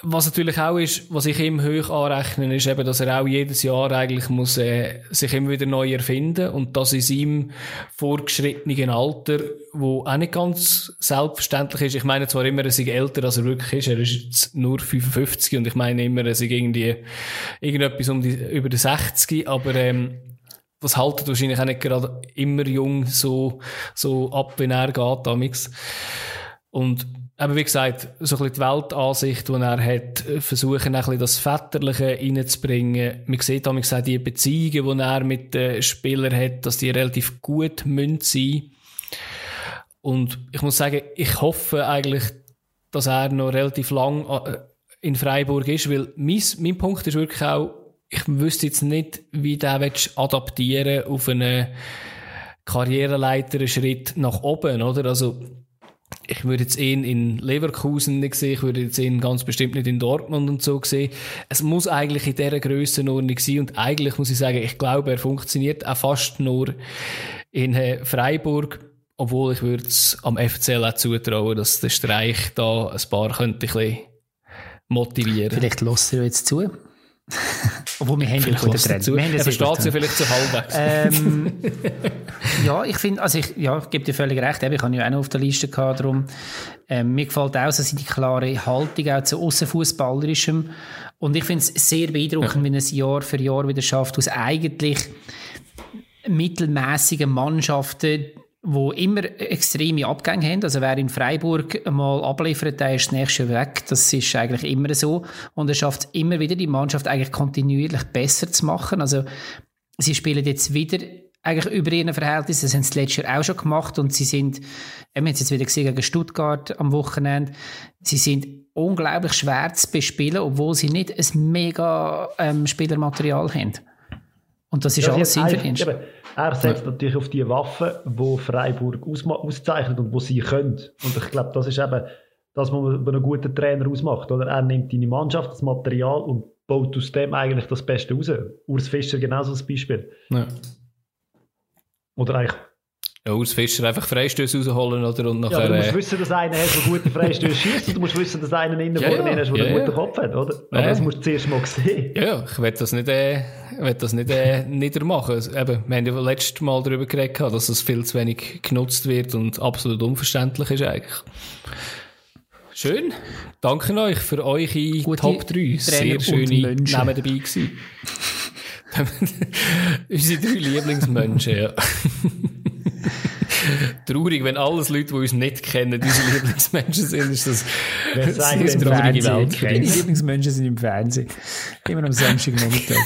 was natürlich auch ist, was ich ihm hoch anrechne, ist eben, dass er auch jedes Jahr eigentlich muss, äh, sich immer wieder neu erfinden und das in seinem vorgeschrittenen Alter, wo auch nicht ganz selbstverständlich ist. Ich meine zwar immer, er sei älter, als er wirklich ist. Er ist jetzt nur 55 und ich meine immer, er sei irgendwie irgendetwas um die, über die 60, aber ähm, das haltet wahrscheinlich auch nicht gerade immer jung so, so ab, wenn er geht, damals. Und aber wie gesagt, so ein bisschen die Weltansicht, die er hat, versuchen ein bisschen das Väterliche reinzubringen. Man sieht auch die Beziehungen, die er mit den Spielern hat, dass die relativ gut sein müssen Und ich muss sagen, ich hoffe eigentlich, dass er noch relativ lang äh, in Freiburg ist, weil mein, mein Punkt ist wirklich auch, ich wüsste jetzt nicht, wie der adaptieren auf einen Karriereleiter-Schritt nach oben, oder? Also, ich würde jetzt ihn in Leverkusen nicht sehen, ich würde jetzt ihn ganz bestimmt nicht in Dortmund und so sehen. Es muss eigentlich in dieser Grössenordnung sein und eigentlich muss ich sagen, ich glaube, er funktioniert auch fast nur in äh, Freiburg, obwohl ich würde es am FCL auch zutrauen, dass der Streich da ein paar könnte ein bisschen motivieren.
Vielleicht lässt er jetzt zu. Obwohl wir haben
vielleicht
einen guten Trainer.
Er versteht sie vielleicht zu halbwegs. Ähm,
ja, ich finde, also ich, ja, ich gebe dir völlig recht, ich habe ja auch noch auf der Liste gehabt, darum, ähm, mir gefällt auch so seine klare Haltung auch zu Aussenfußballerischem und ich finde es sehr beeindruckend, ja. wenn er es Jahr für Jahr wieder schafft, aus eigentlich mittelmäßigen Mannschaften wo immer extreme Abgänge haben. Also wer in Freiburg mal abliefert, der ist das nächste weg. Das ist eigentlich immer so. Und er schafft es immer wieder, die Mannschaft eigentlich kontinuierlich besser zu machen. Also sie spielen jetzt wieder eigentlich über ihren Verhältnis. Das haben sie letztes Jahr auch schon gemacht und sie sind, wir haben es jetzt wieder gesehen gegen Stuttgart am Wochenende, sie sind unglaublich schwer zu bespielen, obwohl sie nicht ein mega ähm, Spielermaterial haben. Und das ist ja, alles Sinn für
Er setzt ja. natürlich auf die Waffen, die Freiburg auszeichnet und wo sie können. Und ich glaube, das ist eben das, was man einen guten Trainer ausmacht. Oder? Er nimmt deine Mannschaft, das Material und baut aus dem eigentlich das Beste raus. Urs Fischer genauso als Beispiel. Ja. Oder eigentlich
Urs Fischer einfach Freistöße rausholen oder und nachher...
Ja, du musst
äh,
wissen, dass einer hat, der gute Freistöße schießt und du musst wissen, dass einer innen
Ja,
vorne
ja,
ist, der
ja,
einen guten
ja.
Kopf hat, oder? Aber
Ja.
das musst du zuerst mal sehen.
Ja, ich will das nicht, äh, ich will das nicht, äh, niedermachen. Also, Eben, wir haben ja letztes Mal darüber geredet, gehabt, dass es viel zu wenig genutzt wird und absolut unverständlich ist eigentlich. Schön. Danke euch für eure
Gute
Top 3. Sehr
Trainer
schöne. Namen dabei gewesen. Unsere drei Lieblingsmenschen, ja. Traurig, wenn alles Leute, die uns nicht kennen, unsere Lieblingsmenschen sind, ist das
Wer sagt
eine
denn
traurige. Welt
Meine. Lieblingsmenschen sind im Fernsehen. Immer am Samstagnachmittag.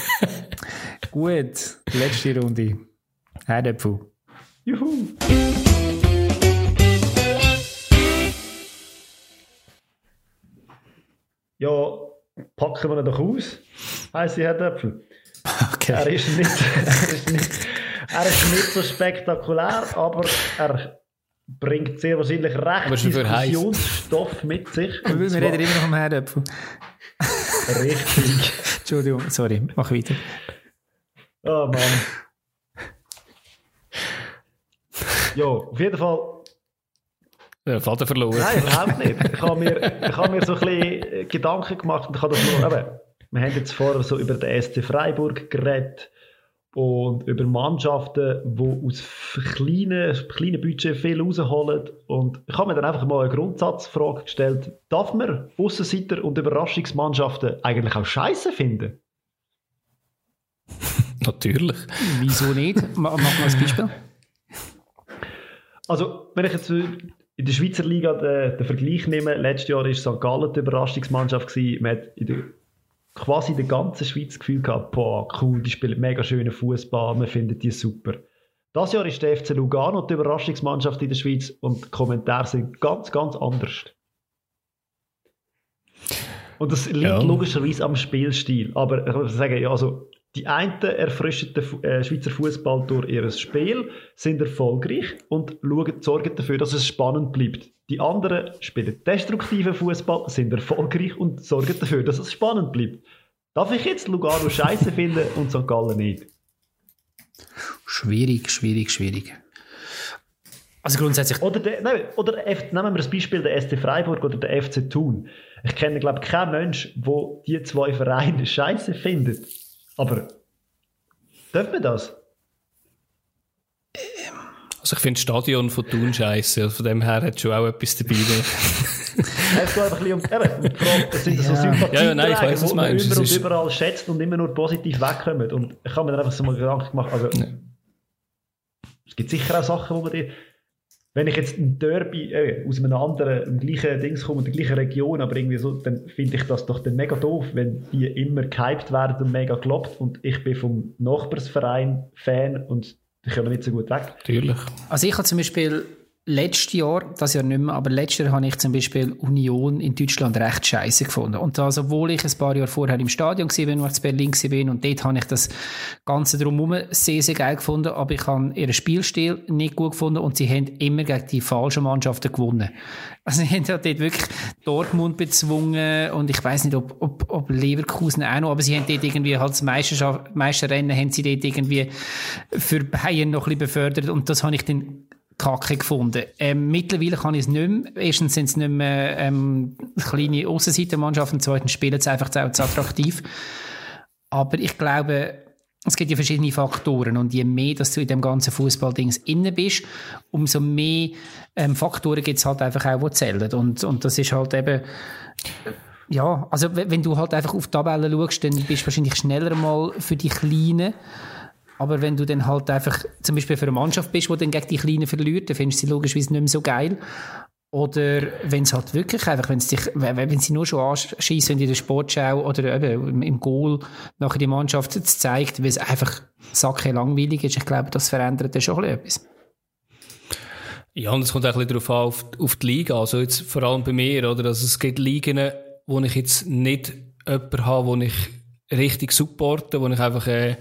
Gut, letzte Runde. Herdöpfel.
Juhu! Ja, packen wir ihn doch aus, heisst Herr Döpfel. Er
Okay.
ist nicht, er ist nicht, er ist nicht so spektakulär, aber er bringt sehr wahrscheinlich recht. Diskussionsstoff mit sich. Und
Wir reden immer noch am Herdöpfel.
Richtig.
Entschuldigung, sorry, mach weiter.
Oh Mann. Ja, auf jeden Fall.
Ja, Vater verloren.
Nein, überhaupt nicht. Ich habe mir, ich habe mir so ein bisschen Gedanken gemacht und ich habe das nur, eben, wir haben jetzt vorher so über den SC Freiburg geredet und über Mannschaften, die aus kleinen, kleinen Budget viel rausholen. Und ich habe mir dann einfach mal eine Grundsatzfrage gestellt. Darf man Aussenseiter und Überraschungsmannschaften eigentlich auch scheiße finden?
Natürlich.
Wieso nicht? Ma- Mach mal ein Beispiel.
Also, wenn ich jetzt in der Schweizer Liga den, den Vergleich nehme, letztes Jahr war St. Gallen die Überraschungsmannschaft. Gewesen. Man hat in der, quasi in der ganzen Schweiz das Gefühl gehabt, boah, cool, die spielen mega schönen Fußball, man findet die super. Das Jahr ist der FC Lugano die Überraschungsmannschaft in der Schweiz und die Kommentare sind ganz, ganz anders. Und das liegt
Ja.
logischerweise am Spielstil. Aber ich muss sagen, ja, also die einen erfrischen den äh, Schweizer Fußball durch ihr Spiel, sind erfolgreich und schauen, sorgen dafür, dass es spannend bleibt. Die anderen spielen destruktiven Fußball, sind erfolgreich und sorgen dafür, dass es spannend bleibt. Darf ich jetzt Lugano scheiße finden und St. Gallen nicht?
Schwierig, schwierig, schwierig. Also grundsätzlich,
Oder, der, nein, oder F, nehmen wir das Beispiel der SC Freiburg oder der FC Thun. Ich kenne, glaube ich, keinen Mensch, der die zwei Vereine scheiße findet. Aber darf man das?
Also ich finde das Stadion von Thun scheiße. Also von dem her hat schon auch etwas dabei.
Es geht einfach ein bisschen um, die Frage, es sind so
Ja.
Sympathieträger,
Ja, ja, nein, ich weiss, was
die man
du meinst.
immer
Es
und überall schätzt und immer nur positiv wegkommen. Und ich habe mir dann einfach so mal Gedanken gemacht, also, es gibt sicher auch Sachen, wo man die, wenn ich jetzt ein Derby äh, aus einem anderen, im gleichen Dings komme, in der gleichen Region, aber irgendwie so, dann finde ich das doch dann mega doof, wenn die immer gehypt werden und mega gelobt und ich bin vom Nachbarsverein Fan und die kommen nicht so gut weg.
Natürlich.
also ich habe zum Beispiel letztes Jahr, das Jahr nicht mehr, aber letztes Jahr habe ich zum Beispiel Union in Deutschland recht scheiße gefunden. Und das, obwohl ich ein paar Jahre vorher im Stadion war, wenn ich in Berlin war, und dort habe ich das Ganze drumherum sehr, sehr geil gefunden, aber ich habe ihren Spielstil nicht gut gefunden und sie haben immer gegen die falschen Mannschaften gewonnen. Also sie haben dort wirklich Dortmund bezwungen und ich weiß nicht, ob, ob, ob Leverkusen auch noch, aber sie haben dort irgendwie halt das Meisterschaft, Meisterrennen haben sie dort irgendwie für Bayern noch ein bisschen befördert und das habe ich dann kacke gefunden. Ähm, mittlerweile kann ich es nicht mehr. Erstens sind es nicht mehr ähm, kleine Aussenseitermannschaften, zweitens spielen sie einfach auch zu attraktiv. Aber ich glaube, es gibt ja verschiedene Faktoren und je mehr, dass du in dem ganzen Fußballdings inne bist, umso mehr ähm, Faktoren gibt es halt einfach auch, die zählen. Und, und das ist halt eben, ja, also wenn wenn du halt einfach auf die Tabelle schaust, dann bist du wahrscheinlich schneller mal für die Kleinen. Aber wenn du dann halt einfach zum Beispiel für eine Mannschaft bist, die dann gegen die Kleinen verliert, dann findest du sie logischerweise nicht mehr so geil. Oder wenn es halt wirklich einfach, wenn sie wenn sie nur schon anschießen in der Sportschau oder eben im- Goal nachher die Mannschaft zeigt, weil es einfach sacke langweilig ist, ich glaube, das verändert dann schon etwas.
Ja, und es kommt auch ein bisschen darauf an, auf, auf die Liga. Also jetzt vor allem bei mir, oder? Also es gibt Ligen, wo ich jetzt nicht jemanden habe, wo ich richtig supporte, wo ich einfach äh,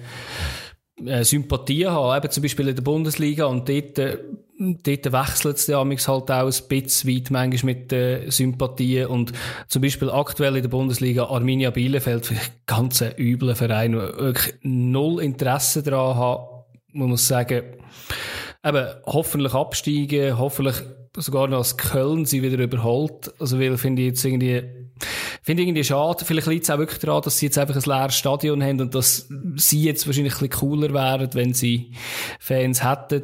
Sympathie habe. Eben zum Beispiel in der Bundesliga und dort, äh, dort wechselt es ja halt auch ein bisschen weit manchmal mit äh, Sympathien und zum Beispiel aktuell in der Bundesliga Arminia Bielefeld, vielleicht ganz ein übler Verein, wirklich null Interesse daran habe, man muss sagen, eben, hoffentlich absteigen, hoffentlich sogar noch als Köln sie wieder überholt. Also, weil finde ich jetzt irgendwie, finde ich irgendwie schade. Vielleicht liegt es auch wirklich daran, dass sie jetzt einfach ein leeres Stadion haben und dass sie jetzt wahrscheinlich ein bisschen cooler wären, wenn sie Fans hätten.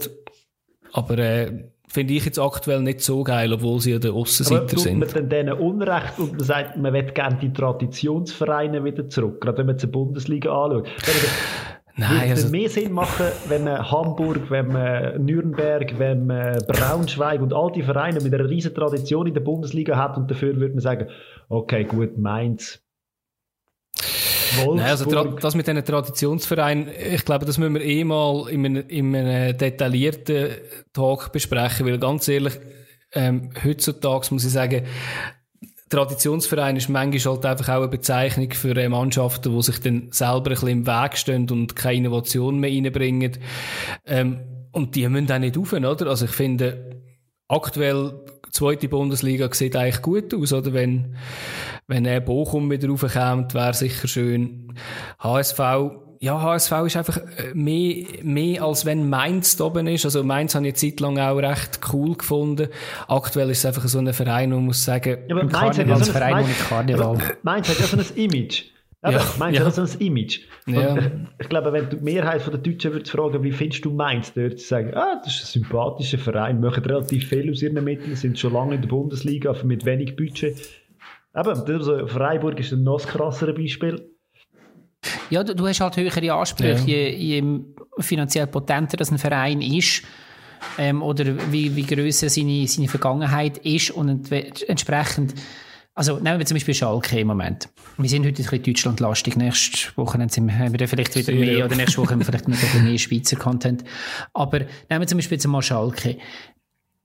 Aber, äh, finde ich jetzt aktuell nicht so geil, obwohl sie ja der Aussenseiter sind.
Aber man denen Unrecht und man sagt, man will gerne die Traditionsvereine wieder zurück, gerade wenn man die Bundesliga anschaut. Nein, also... mehr Sinn machen, wenn man Hamburg, wenn man Nürnberg, wenn man Braunschweig und all die Vereine mit einer riesen Tradition in der Bundesliga hat und dafür würde man sagen, okay, gut, Mainz,
Nein, also das mit diesen Traditionsvereinen, ich glaube, das müssen wir eh mal in einem, in einem detaillierten Talk besprechen, weil ganz ehrlich, ähm, heutzutage muss ich sagen, Traditionsverein ist manchmal halt einfach auch eine Bezeichnung für Mannschaften, die sich dann selber ein bisschen im Weg stehen und keine Innovation mehr reinbringen. Ähm, und die müssen auch nicht rauf, oder? Also ich finde, aktuell zweite Bundesliga sieht eigentlich gut aus, oder? Wenn, wenn Bochum wieder raufkommt, wäre sicher schön. HSV, ja, HSV ist einfach äh, mehr, mehr als wenn Mainz da oben ist. Also Mainz habe ich eine Zeit lang auch recht cool gefunden. Aktuell ist es einfach so ein Verein, wo man muss sagen,
ja, aber Mainz hat ja so ein Verein Mainz, Karneval. Mainz hat ja so ein Image. Ja, ja, Mainz ja. hat so ein Image. Ja. Ich glaube, wenn du die Mehrheit der Deutschen würdest fragen, wie findest du Mainz, dort sagen, ah, das ist ein sympathischer Verein, machen relativ viel aus ihren Mitteln, sind schon lange in der Bundesliga, aber mit wenig Budget. Eben, also Freiburg ist ein noch krasseres Beispiel.
Ja, du, du hast halt höhere Ansprüche, ja. je, je finanziell potenter das ein Verein ist, ähm, oder wie, wie grösser seine, seine Vergangenheit ist und entsprechend also nehmen wir zum Beispiel Schalke im Moment. Wir sind heute ein bisschen Deutschlandlastig. Nächste Woche haben wir vielleicht wieder mehr, oder nächste Woche haben wir vielleicht noch mehr Schweizer Content. Aber nehmen wir zum Beispiel jetzt mal Schalke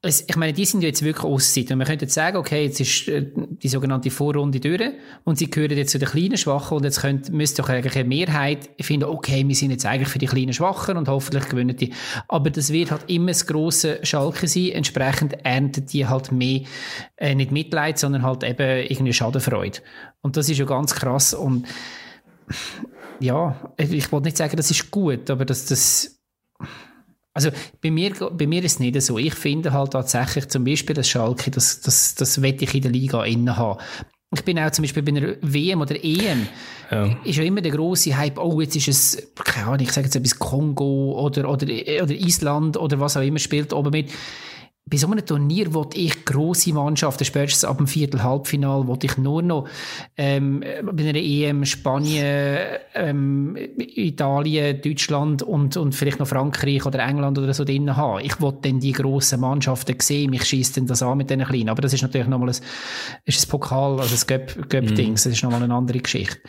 es, ich meine, die sind ja jetzt wirklich Aussicht. Und man könnte jetzt sagen, okay, jetzt ist äh, die sogenannte Vorrunde durch und sie gehören jetzt zu den kleinen Schwachen und jetzt könnt, müsste doch eigentlich eine Mehrheit finden, okay, wir sind jetzt eigentlich für die kleinen Schwachen und hoffentlich gewinnen die. Aber das wird halt immer das grosse Schalke sein. Entsprechend ernten die halt mehr, äh, nicht Mitleid, sondern halt eben irgendwie Schadenfreude. Und das ist ja ganz krass und ja, ich wollte nicht sagen, das ist gut, aber das, das also bei mir, bei mir ist es nicht so. Ich finde halt tatsächlich zum Beispiel das Schalke, das, das, das wette ich in der Liga innen haben. Ich bin auch zum Beispiel bei einer WM oder EM, ja. ist ja immer der große Hype, oh, jetzt ist es, keine Ahnung, ich sage jetzt etwas Kongo oder, oder, oder Island oder was auch immer spielt oben mit bei so einem Turnier wollte ich grosse Mannschaften, spätestens ab dem Viertel, Halbfinal, wollte ich nur noch ähm, bei einer EM Spanien, ähm, Italien, Deutschland und, und vielleicht noch Frankreich oder England oder so drin haben. Ich wollte dann die grossen Mannschaften sehen, mich schießt dann das an mit diesen kleinen. Aber das ist natürlich nochmal ein, ist ein Pokal, also ein Göpp-Dings, mm. das ist nochmal eine andere Geschichte.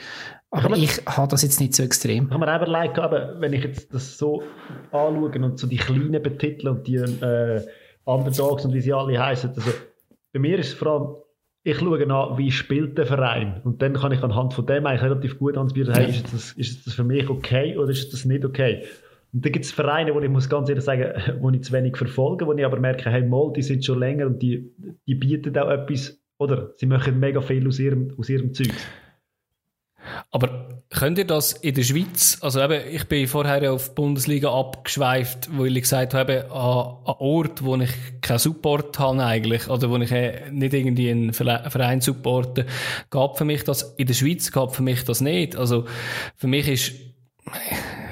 Aber ich, ich habe das jetzt nicht so extrem.
Habe mir einfach leid gehabt, wenn ich jetzt das so anschaue und so die kleinen betiteln und die äh, Underdogs und wie sie alle heißen. Also, bei mir ist es vor allem, ich schaue nach, wie spielt der Verein. Und dann kann ich anhand von dem eigentlich relativ gut anbieten, hey, ist das, ist das für mich okay oder ist das nicht okay? Und dann gibt es Vereine, wo ich muss ganz ehrlich sagen, wo ich zu wenig verfolge, wo ich aber merke, hey, Mol, die sind schon länger und die, die bieten auch etwas, oder sie machen mega viel aus ihrem, aus ihrem Zeug.
Aber könnt ihr das in der Schweiz, also eben, ich bin vorher auf die Bundesliga abgeschweift, wo ich gesagt habe, an, an Ort, wo ich keinen Support habe eigentlich, oder wo ich äh, nicht irgendwie einen Verein supporte, gab für mich das, in der Schweiz gab für mich das nicht. Also, für mich ist,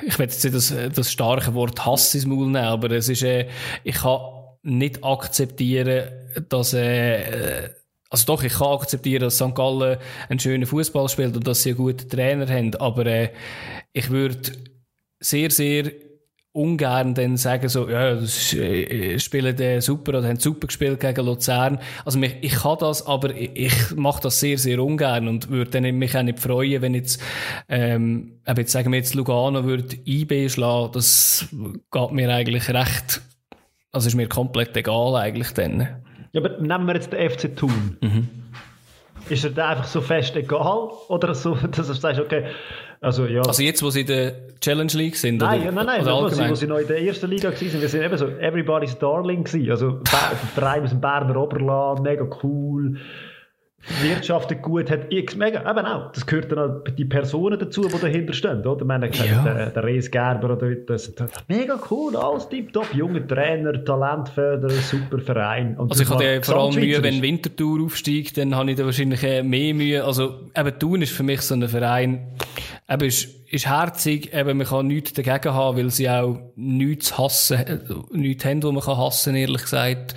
ich will jetzt nicht das, das starke Wort Hass ins Maul nehmen, aber es ist, äh, ich kann nicht akzeptieren, dass, äh, also doch, ich kann akzeptieren, dass St. Gallen einen schönen Fußball spielt und dass sie einen guten Trainer haben, aber äh, ich würde sehr, sehr ungern dann sagen so, ja, das äh, spielen äh, super oder haben super gespielt gegen Luzern. Also mich, ich kann das, aber ich, ich mache das sehr, sehr ungern und würde mich auch nicht freuen, wenn jetzt, ähm, jetzt sagen wir jetzt Lugano würde IB schlagen, das geht mir eigentlich recht, also ist mir komplett egal eigentlich dann.
Ja, aber nehmen wir jetzt den FC Thun. Mhm. Ist er da einfach so fest egal? Oder so, dass du sagst, okay, also ja.
Also jetzt, wo sie in der Challenge League sind?
Nein, oder, nein, nein, oder sie, wo sie noch in der ersten Liga waren, wir sind eben so Everybody's Darling gewesen. Also aus dem Berner Oberland, mega cool. Wirtschaftet gut, hat X mega, eben auch, das gehört dann auch die Personen dazu, die dahinter stehen, oder? Ich meine,
Ja.
der, der Rees Gerber oder das, das, mega cool, alles tipptopp, junger Trainer, Talentförderer, super Verein. Und
Also ich ja vor allem Mühe, wenn. Winterthur aufsteigt, dann habe ich da wahrscheinlich mehr Mühe. Also eben Thun ist für mich so ein Verein, eben ist, ist herzig, eben man kann nichts dagegen haben, weil sie auch nichts hassen, äh, nichts haben, wo man kann hassen, ehrlich gesagt.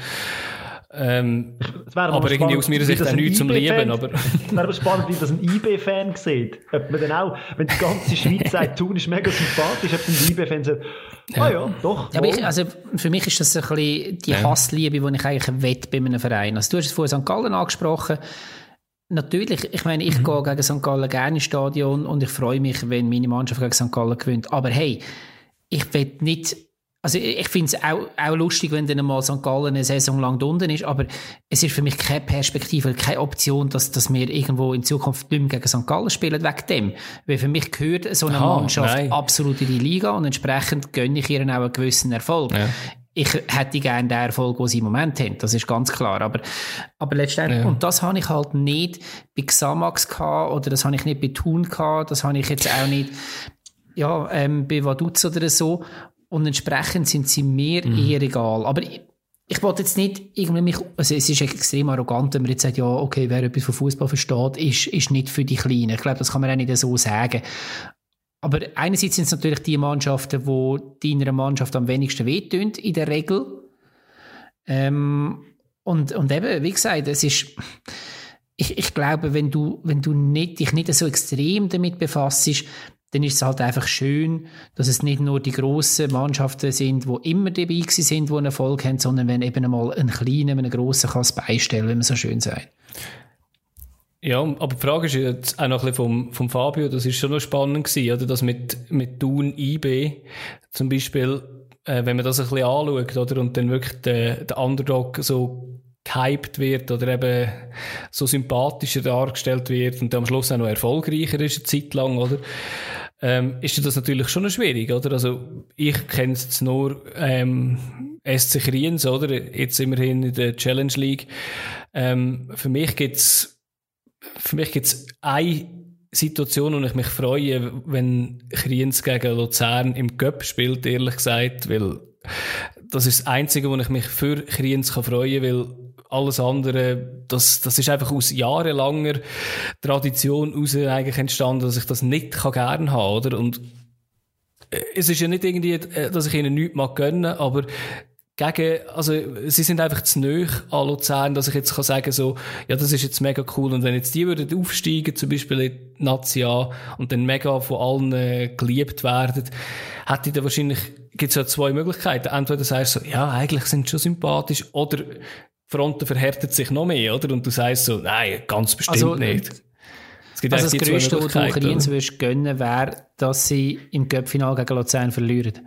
Ähm,
Es wäre
aber irgendwie
spannend,
aus meiner
wie
Sicht
das
auch
ein
nichts zum
IB-Fan
Lieben, aber-
Es wäre aber spannend, wie das ein IB-Fan sieht. Ob man dann auch, wenn die ganze Schweiz sagt, Thun ist mega sympathisch, ob ein IB-Fan sagt, ah ja, doch,
Ja, aber
wohl.
ich, also für mich ist das ein bisschen die Hassliebe, die ich eigentlich wett bei einem Verein. Also du hast es vorhin St. Gallen angesprochen. Natürlich, ich meine, ich gehe gegen St. Gallen gerne ins Stadion und ich freue mich, wenn meine Mannschaft gegen St. Gallen gewinnt. Aber hey, ich will nicht, also ich finde es auch, auch lustig, wenn dann mal St. Gallen eine Saison lang unten ist, aber es ist für mich keine Perspektive, keine Option, dass, dass wir irgendwo in Zukunft nicht mehr gegen St. Gallen spielen wegen dem. Weil für mich gehört so eine
Aha,
Mannschaft
nein.
absolut in die Liga und entsprechend gönne ich ihr auch einen gewissen Erfolg.
Ja.
Ich hätte gerne den Erfolg, den sie im Moment haben, das ist ganz klar. Aber, aber letztendlich,
Ja.
und das habe ich halt nicht bei Xamax gehabt, oder das habe ich nicht bei Thun gehabt, das habe ich jetzt auch nicht, ja, ähm, bei Vaduz oder so. Und entsprechend sind sie mir
Mhm.
eher egal. Aber ich, ich wollte jetzt nicht irgendwie mich, also es ist extrem arrogant, wenn man jetzt sagt, ja, okay, wer etwas von Fußball versteht, ist, ist nicht für die Kleinen. Ich glaube, das kann man auch nicht so sagen. Aber einerseits sind es natürlich die Mannschaften, die deiner Mannschaft am wenigsten wehtun, in der Regel. Ähm, und, und eben, wie gesagt, es ist, ich, ich glaube, wenn du, wenn du nicht, dich nicht so extrem damit befasst, dann ist es halt einfach schön, dass es nicht nur die grossen Mannschaften sind, die immer dabei sind, die einen Erfolg haben, sondern wenn eben einmal ein kleiner, einen grossen kann es beistellen, wenn man so schön sagt.
Ja, aber die Frage ist jetzt auch noch ein bisschen vom, vom Fabio, das ist schon noch spannend gewesen, oder? Das mit, mit Thun IB zum Beispiel, äh, wenn man das ein bisschen anschaut, oder? Und dann wirklich der, der Underdog so gehypt wird oder eben so sympathischer dargestellt wird und am Schluss auch noch erfolgreicher ist eine Zeit lang, oder? Ähm, ist das natürlich schon schwierig, oder? Also, ich kenne jetzt nur, ähm, SC Kriens, oder? Jetzt immerhin in der Challenge League. Ähm, für mich gibt's für mich gibt es eine Situation, wo ich mich freue, wenn Kriens gegen Luzern im Cup spielt, ehrlich gesagt, weil das ist das Einzige, wo ich mich für Kriens kann freuen kann, weil alles andere, das, das ist einfach aus jahrelanger Tradition heraus eigentlich entstanden, dass ich das nicht kann gern haben, oder? Und äh, es ist ja nicht irgendwie, äh, dass ich ihnen nichts mag gönnen, aber gegen, also, sie sind einfach zu nöch an Luzern, dass ich jetzt kann sagen so, ja, das ist jetzt mega cool. Und wenn jetzt die würden aufsteigen, zum Beispiel in die und dann mega von allen äh, geliebt werden, hätte ich da wahrscheinlich, gibt's ja zwei Möglichkeiten. Entweder sagst du so, ja, eigentlich sind sie schon sympathisch, oder Fronten verhärtet sich noch mehr, oder? Und du sagst so, nein, ganz bestimmt
Also,
nicht. Es gibt
Also das Größte, was du würdest gönnen, wäre, dass sie im Cup-Final gegen Luzern verlieren.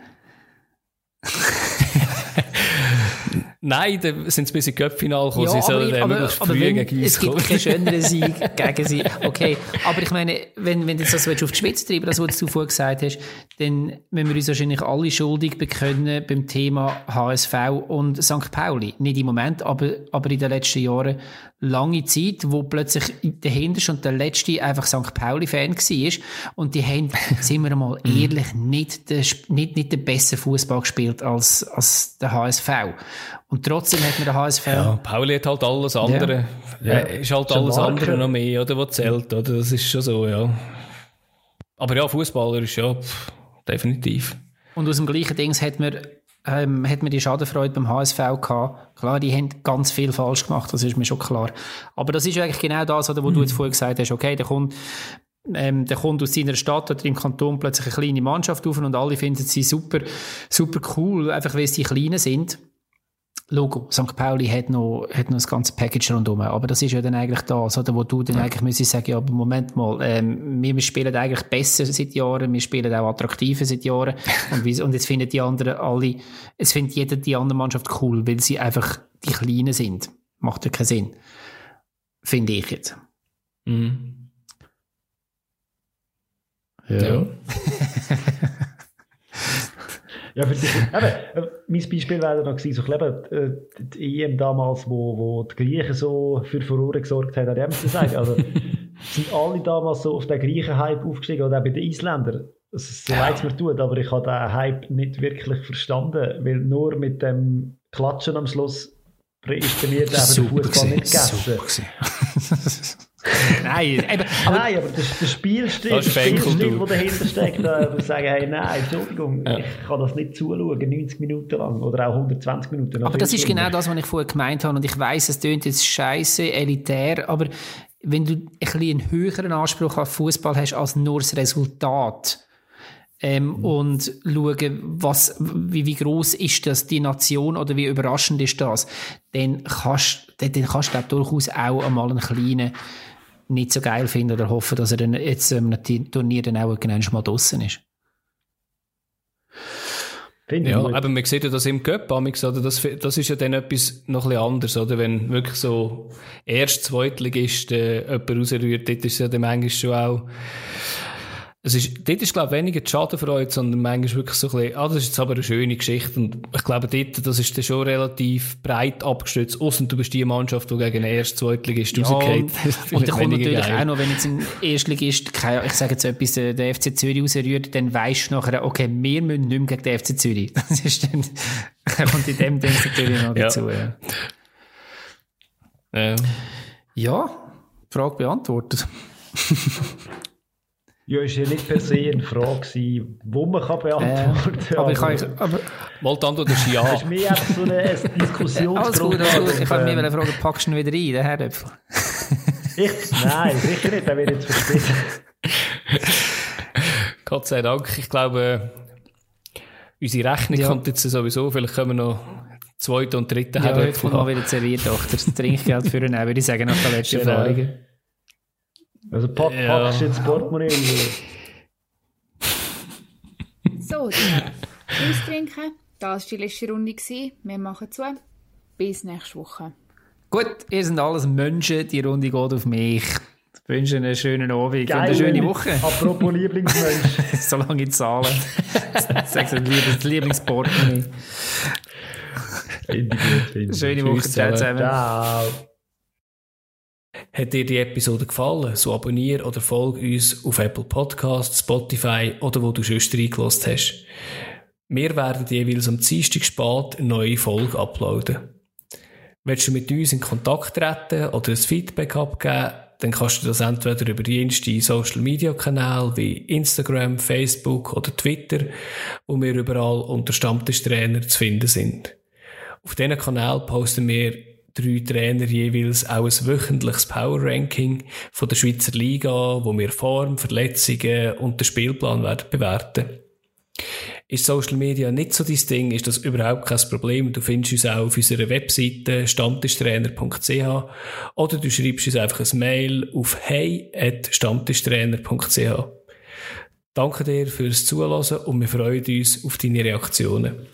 Nein, da sind sie bis in Köpfinal gekommen. sie sollen
aber, aber, aber
früh
wenn,
gegen uns
es gibt
kommen.
keinen schöneren Sieg gegen sie. Okay, aber ich meine, wenn, wenn du jetzt das willst auf die Spitze treiben das, was du vorher gesagt hast, dann müssen wir uns wahrscheinlich alle schuldig bekennen beim Thema HSV und St. Pauli. Nicht im Moment, aber, aber in den letzten Jahren lange Zeit, wo plötzlich der Hinterste und der Letzte einfach St. Pauli-Fan war. Und die haben, sind wir mal ehrlich, nicht, den, nicht, nicht den besseren Fußball gespielt als, als der HSV. Und trotzdem hat man der HSV
Ja, Pauli hat halt alles andere.
Ja.
Äh, ist halt
ein
alles andere noch mehr, oder? Was zählt, oder? Das ist schon so, ja. Aber ja, Fußballer ist ja, pff, definitiv.
Und aus dem gleichen Dings hat man, ähm, hat man die Schadenfreude beim HSV gehabt. Klar, die haben ganz viel falsch gemacht, das ist mir schon klar. Aber das ist eigentlich genau das, oder, wo du jetzt vorhin gesagt hast, okay, der kommt, ähm, der kommt aus seiner Stadt oder im Kanton plötzlich eine kleine Mannschaft auf und alle finden sie super, super cool, einfach weil sie Kleine sind. Logo, St. Pauli hat noch, hat noch das ganze Package rundherum. Aber das ist ja dann eigentlich das, oder, wo du dann eigentlich müsstest sagen, ja, aber Moment mal, ähm, wir, wir spielen eigentlich besser seit Jahren, wir spielen auch attraktiver seit Jahren. Und, wie, und jetzt finden die anderen alle, es findet jeder die andere Mannschaft cool, weil sie einfach die Kleinen sind. Macht ja keinen Sinn. Finde ich jetzt.
Mhm.
Ja.
Ja, für dich. Eben, äh, mein Beispiel wäre noch gewesen, so, eben, äh, die EM damals, wo, wo die Griechen so für Furore gesorgt haben, an dem zu sagen. Also, sind alle damals so auf den gleichen Hype aufgestiegen, oder auch bei den Isländern. So leid es mir tut, aber ich habe den Hype nicht wirklich verstanden, weil nur mit dem Klatschen am Schluss ist bei mir der Fußball nicht gegessen.
nein, eben,
aber, nein, aber der, der Spielstil, der Spielstil, der dahinter steckt, da sagen, hey, nein, Entschuldigung, ja. ich kann das nicht zuschauen, 90 Minuten lang oder auch 120 Minuten.
Aber das ist genau das, was ich vorher gemeint habe und ich weiß, es klingt jetzt scheiße, elitär, aber wenn du ein bisschen einen höheren Anspruch auf Fußball hast als nur das Resultat, ähm, mhm. und schauen, was, wie, wie groß ist das, die Nation, oder wie überraschend ist das, dann kannst, dann, dann kannst du durchaus auch einmal einen kleinen nicht so geil finden oder hoffen, dass er dann jetzt ähm, ein Turnier dann auch irgendwann mal draussen ist.
Finde ja, aber man sieht ja das im Cup, oder? Das, das ist ja dann etwas noch ein bisschen anders, oder? Wenn wirklich so erst Zweitligist äh, jemand rausrührt, dort ist es ja dann manchmal schon auch es ist, dort ist, glaube ich, weniger die Schadenfreude, sondern manchmal wirklich so ein bisschen, ah, das ist jetzt aber eine schöne Geschichte. Und ich glaube, dort, das ist dann schon relativ breit abgestützt. Außer du bist die Mannschaft, die gegen den ersten Zweitligist
ja, rausgeht. Und, und dann kommt natürlich geil. auch noch, wenn jetzt ein Erstligist, ich sage jetzt etwas, äh, der FC Zürich rausrührt, dann weisst du nachher, okay, wir müssen nicht mehr gegen den FC Zürich. Das ist dann, kommt in dem Ding natürlich noch dazu, ja. Ja. ja, Frage beantwortet.
Ja, ist ja nicht per se eine Frage, die man kann beantworten kann. Äh,
aber ich kann... Aber, Mal die Antwort ist ja.
Das ist mehr einfach so eine Diskussionsgrund.
Alles gut, Ich kann mir eine Frage, packst du ihn wieder rein, den Herdöpfel?
ich? Nein, sicher nicht, der wird jetzt verstehen.
Gott sei Dank. Ich glaube, unsere Rechnung ja. kommt jetzt sowieso. Vielleicht können wir noch zweite und dritte
ja, Herdöpfel Ja, mal wieder serviert, doch. Das Trinkgeld für ihn würde ich sagen, nach der letzten genau.
Also pack, ja. packst du jetzt Portemonnaie
So, dann austrinken. Das war die letzte Runde. Wir machen zu. Bis nächste Woche.
Gut, ihr seid alles Menschen. Die Runde geht auf mich. Ich wünsche einen schönen Abend Geil, und eine schöne Woche.
Apropos Lieblingsmensch.
Solange ich zahle. Sagst du das Lieblingsportemonnaie.
Finde ich gut. Finde
Schöne Woche. Ciao zusammen.
Ciao.
Hat dir die Episode gefallen, so abonniere oder folge uns auf Apple Podcasts, Spotify oder wo du schon reingelassen hast. Wir werden jeweils am Dienstag spät eine neue Folge uploaden. Willst du mit uns in Kontakt treten oder ein Feedback abgeben, dann kannst du das entweder über jenste Social Media Kanäle wie Instagram, Facebook oder Twitter, wo wir überall unter Stammtischtrainer zu finden sind. Auf diesen Kanal posten wir drei Trainer jeweils auch ein wöchentliches Power Ranking von der Schweizer Liga, wo wir Form, Verletzungen und den Spielplan werden bewerten. Ist Social Media nicht so dein Ding, ist das überhaupt kein Problem. Du findest uns auch auf unserer Webseite stammtischtrainer.ch oder du schreibst uns einfach ein Mail auf hey.stammtischtrainer.ch. Danke dir fürs Zuhören und wir freuen uns auf deine Reaktionen.